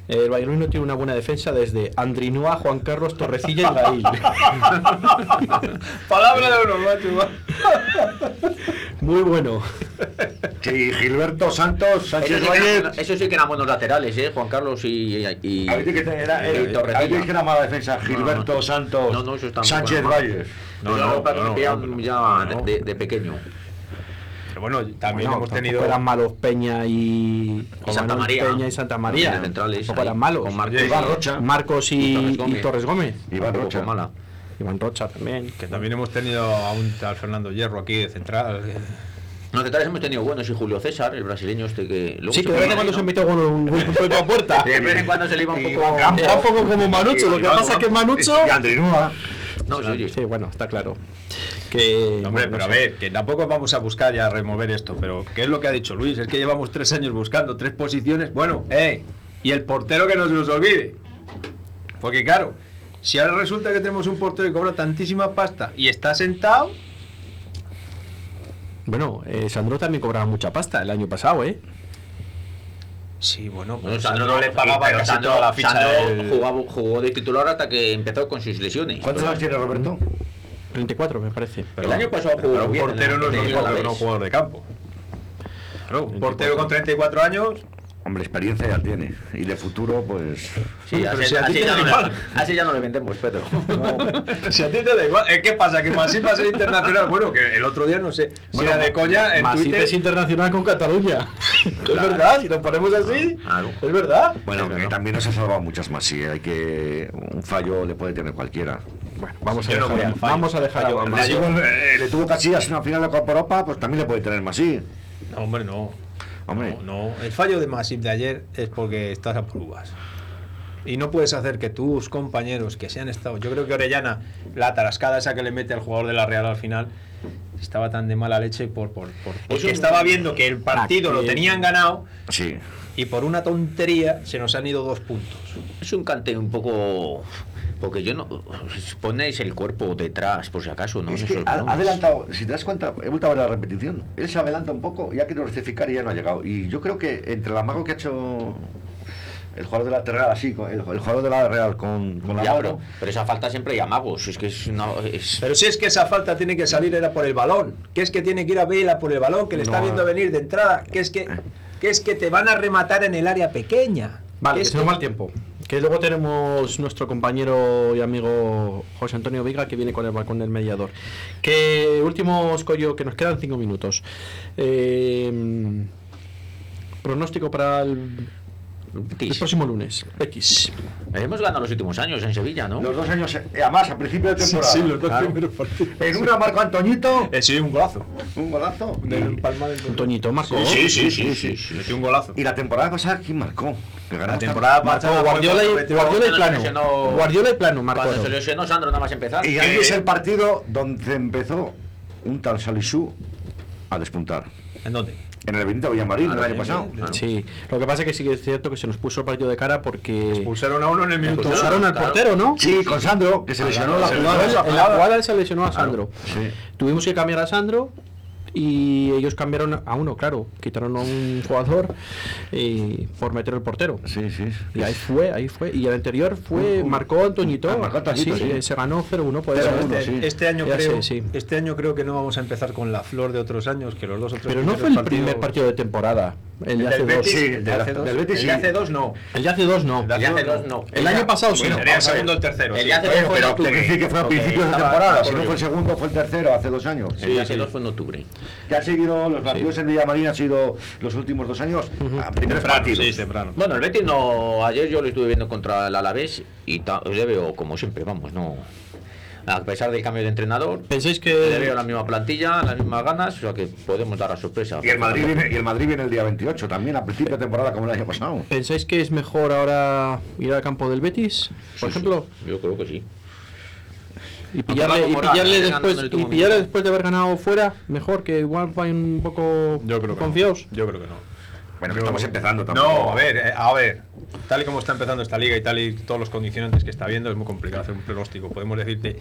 El no tiene una buena defensa desde Andrinúa, Juan Carlos, Torrecilla y Gail. palabra de oro, macho. Muy bueno. Sí, Gilberto Santos, Eso Sánchez sí, Valle. eran, eso sí que eran buenos laterales, ¿eh? Juan Carlos y. y, A ver, que era, eh, que era mala defensa. No, Gilberto no. Santos, No, no, eso está Sánchez bueno. Valles. No, Eso no, no, no, pillaron no, ya no. de, de pequeño. Pero bueno, también Bueno, hemos tenido. eran malos Peña y, Y Santa María. Peña y Santa María. De centrales, ahí, eran malos. con Marcos, Iván Rocha. Marcos y, Torres y Gómez. Torres Gómez. Iván Rocha. mala. Iván Rocha también. Que también hemos tenido a un tal Fernando Hierro aquí de central. Eh, Los centrales hemos tenido buenos y Julio César, el brasileño este que. luego Sí, que de vez en cuando se ¿no? metió con un golpe a puerta. De vez en cuando se le iba un poco. Un poco como Manucho, lo que pasa es que Manucho... No, sí, sí. Sí, bueno, está claro. Que, Hombre, bueno, pero no a ver, que tampoco vamos a buscar ya remover esto, pero ¿qué es lo que ha dicho Luis? Es que llevamos tres años buscando tres posiciones. Bueno, eh, y el portero que no se nos olvide. Porque claro, si ahora resulta que tenemos un portero que cobra tantísima pasta y está sentado, Bueno, eh, Sandro también cobraba mucha pasta el año pasado, ¿eh? sí, bueno, Bueno, pues Sandro no le pagaba pero casi Sandro- toda la ficha Sandro del- jugaba- jugó de titular hasta que empezó con sus lesiones. ¿Cuántos años tiene Roberto? 34, me parece. el año pasado Pero jugó un bien. portero no es lo en el mismo que Alavés. un jugador de campo. Claro, un 34. portero con 34 años, Hombre, experiencia ya tiene. Y de futuro, pues. Sí, Pero así, si a ti así te ya da no igual. le, así ya no le vendemos, Pedro. si a ti te da igual, ¿qué pasa? Que Masip va a ser internacional. Bueno, que el otro día no sé si era de coña en Masip Twitter. es internacional con Cataluña. Es verdad, si lo ponemos así, Claro. es verdad. Bueno, que también nos ha salvado muchas más. Sí, hay que. Un fallo le puede tener cualquiera. Bueno, vamos a no dejar, fallo. vamos a, dejar Fallo, a fallo. Eh, le tuvo Casillas en una final de Copa Europa, pues también le puede tener más, sí. No, hombre, no. Hombre. No, no. El fallo de Masip de ayer es porque estás a por uvas. Y no puedes hacer que tus compañeros que se han estado. Yo creo que Orellana, la tarascada esa que le mete al jugador de la Real al final, estaba tan de mala leche por, por, por- porque un- estaba viendo que el partido lo tenían ganado Sí. y por una tontería se nos han ido dos puntos. Es un cante un poco. Porque yo no. Ponéis el cuerpo detrás, por si acaso, ¿no? Es que ha adelantado, si te das cuenta, he vuelto a ver la repetición. Él se adelanta un poco y ha querido rectificar y ya no ha llegado. Y yo creo que entre el amago que ha hecho el jugador de la Real, así, con- el, el jugador de la Real con, con la mano, pero, pero esa falta siempre hay amagos. Es que es una. es- Pero si es que esa falta tiene que salir era por el balón, que es que tiene que ir a Vela por el balón, que le está No. viendo venir de entrada, que es que, que es que te van a rematar en el área pequeña. Vale, Que que es va el tiempo. Luego tenemos nuestro compañero y amigo José Antonio Viga que viene con el balcón del mediador. Que último escollo, que nos quedan cinco minutos. Eh, pronóstico para el, el próximo lunes. X. Hemos ganado los últimos años en Sevilla, ¿no? los dos años, eh, además, a principio de temporada. dos primeros partidos. En una marcó Antoñito, Eh, sí, un golazo. un golazo. Del Palma del Toñito marcó. Sí, sí, sí, sí, sí. Metió un golazo. Y la temporada pasada, ¿quién marcó? La temporada Marcó pasada Guardiola Guardiola y plano. Guardiola y plano marcó. Cuando se lesionó Sandro, nada más empezar. Y ahí es el partido donde empezó un tal Salisú a despuntar. ¿En dónde? En el Benito Villamarín Ah, el año pasado. claro. Sí, lo que pasa es que sí que es cierto que se nos puso el partido de cara porque Pulsaron a uno en el minuto. expulsaron al portero, ¿no? Sí, con Sandro, que se lesionó la jugada. En la jugada se lesionó a Sandro. Sí. Tuvimos que cambiar a Sandro y ellos cambiaron a uno, claro. Quitaron a un jugador y por meter el portero. Sí, sí. Y ahí fue, ahí fue. Y el anterior fue, Un- un- marcó Antoñito. Ah, marcó Antoñito, sí, sí. eh, se ganó 0-1, puede Pero ser. uno, Este, sí. este año Ya creo, sé, sí. este año creo que no vamos a empezar con la flor de otros años, que los dos o tres Pero no fue el partidos- primer partido de temporada. El de hace del dos. Betis, Sí, el de del- hace dos. del Betis El sí. de hace dos no. El de hace dos no. El de hace dos no. El año pasado sí. Sería el segundo o el tercero. El de hace dos fue en pero octubre. decir que fue a principios de temporada. Si no fue el segundo, fue el tercero hace dos años. El de hace dos fue en octubre. Que ha seguido los partidos en Villamarín han sido los últimos dos años a primeros Temprano, partidos. sí, temprano. Bueno, el Betis no. Ayer yo lo estuve viendo contra el Alavés y le veo como siempre, vamos, no. A pesar del cambio de entrenador, ¿Pensáis le veo que la misma plantilla, las mismas ganas, o sea que podemos dar la sorpresa. Y el, Madrid viene, y el Madrid viene el día 28 también, a principio de temporada como el año pasado. pensáis que es mejor ahora ir al campo del Betis, por Sí, ejemplo, sí, yo creo que sí. y pillarle, y pillarle después y pillarle de haber ganado fuera, mejor que igual vayan un poco Yo creo que confiados. No. Yo creo que no. Bueno, que estamos empezando tampoco. No, a ver, eh, a ver. Tal y como está empezando esta liga y tal y todos los condicionantes que está viendo, es muy complicado hacer un pronóstico. Podemos decirte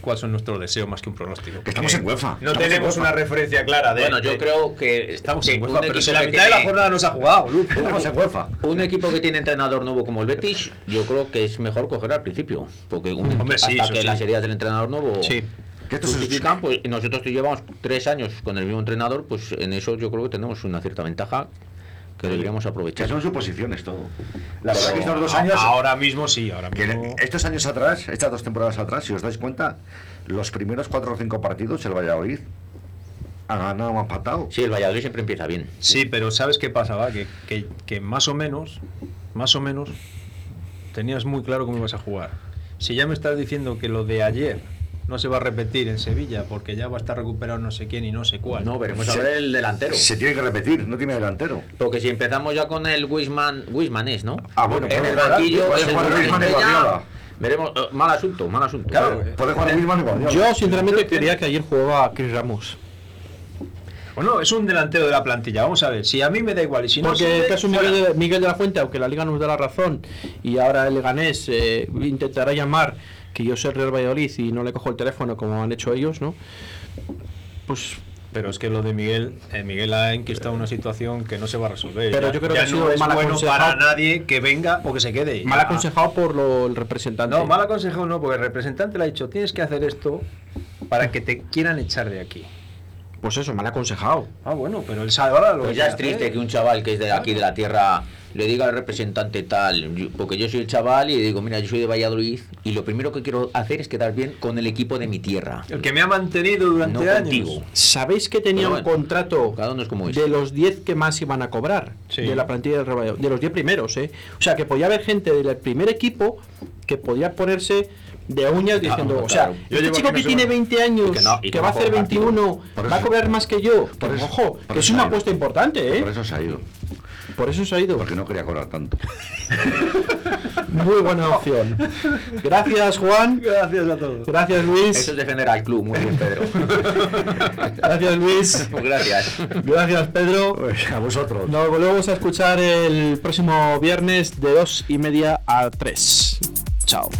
cuáles son nuestros deseos más que un pronóstico. Que estamos en UEFA, No tenemos UEFA. una referencia clara de. Bueno, yo de- creo que Estamos que en UEFA, pero si la mitad de la jornada no se ha jugado, Luz. Estamos en UEFA. Un equipo que tiene entrenador nuevo como el Betis, yo creo que es mejor coger al principio, porque un- Hombre, sí, hasta eso que sí. las heridas del entrenador nuevo Sí. Que esto es- justifican, pues y nosotros que llevamos tres años con el mismo entrenador, pues en eso yo creo que tenemos una cierta ventaja que deberíamos Que aprovechar. son suposiciones todo. La verdad Pero que estos dos años. Ahora mismo sí, ahora que mismo. estos años atrás, estas dos temporadas atrás, si os dais cuenta, los primeros cuatro o cinco partidos el Valladolid ha ganado, ha empatado. Sí, el Valladolid siempre empieza bien. Sí, pero ¿sabes qué pasaba? Que, que, que más o menos, más o menos, tenías muy claro cómo ibas a jugar. Si ya me estás diciendo que lo de ayer no se va a repetir en Sevilla porque ya va a estar recuperado no sé quién y no sé cuál. No, veremos a Se- ver el delantero. Se tiene que repetir, no tiene delantero. Porque si empezamos ya con el Wisman, Wisman es, ¿no? Ah, bueno, en el banquillo. Veremos, eh, mal asunto, mal asunto. Claro, Puede jugar y Guardiola. Yo sinceramente quería que ayer jugaba Chris Ramos. Bueno, es un delantero de la plantilla. Vamos a ver, si a mí me da igual y si no. Porque sirve, el caso. Miguel de, Miguel de la Fuente, aunque la liga nos da la razón y ahora el Leganés eh, intentará llamar que yo soy Real Valladolid y no le cojo el teléfono como han hecho ellos, ¿no? Pues Pero es que lo de Miguel, eh, Miguel ha enquistado una situación que no se va a resolver. Pero Ya- yo creo ya que no es mal bueno para nadie que venga o que se quede. mal aconsejado por lo, el representante. No, mal aconsejado no, porque el representante le ha dicho, tienes que hacer esto para que te quieran echar de aquí. Pues eso, mal aconsejado. Ah, bueno, pero él sabe ahora lo Pues que ya es triste que un chaval que es de aquí de la tierra le diga al representante tal, yo- porque yo soy el chaval y le digo, mira, yo soy de Valladolid y lo primero que quiero hacer es quedar bien con el equipo de mi tierra. El que me ha mantenido durante No años. contigo. ¿Sabéis que tenía un contrato Cada uno es como es. de los 10 que más iban a cobrar Sí. de la plantilla del Valladolid? De los 10 primeros, ¿eh? O sea, que podía haber gente del primer equipo que podía ponerse de uñas diciendo, claro. o sea, Yo este chico que tiene semana. 20 años, que no- y que que va a hacer juega partido. 21, Por va a cobrar más que yo. por Pues eso- ojo, por que es una apuesta importante, ¿eh? Por eso se ha ido. Por eso se ha ido. Porque no quería cobrar tanto. Muy buena opción. Gracias, Juan. Gracias a todos. Gracias, Luis. Eso es defender al club, muy bien, Pedro. Gracias, Luis. Pues gracias. Gracias, Pedro. Pues a vosotros. Nos volvemos a escuchar el próximo viernes de dos y media a 3. Chao.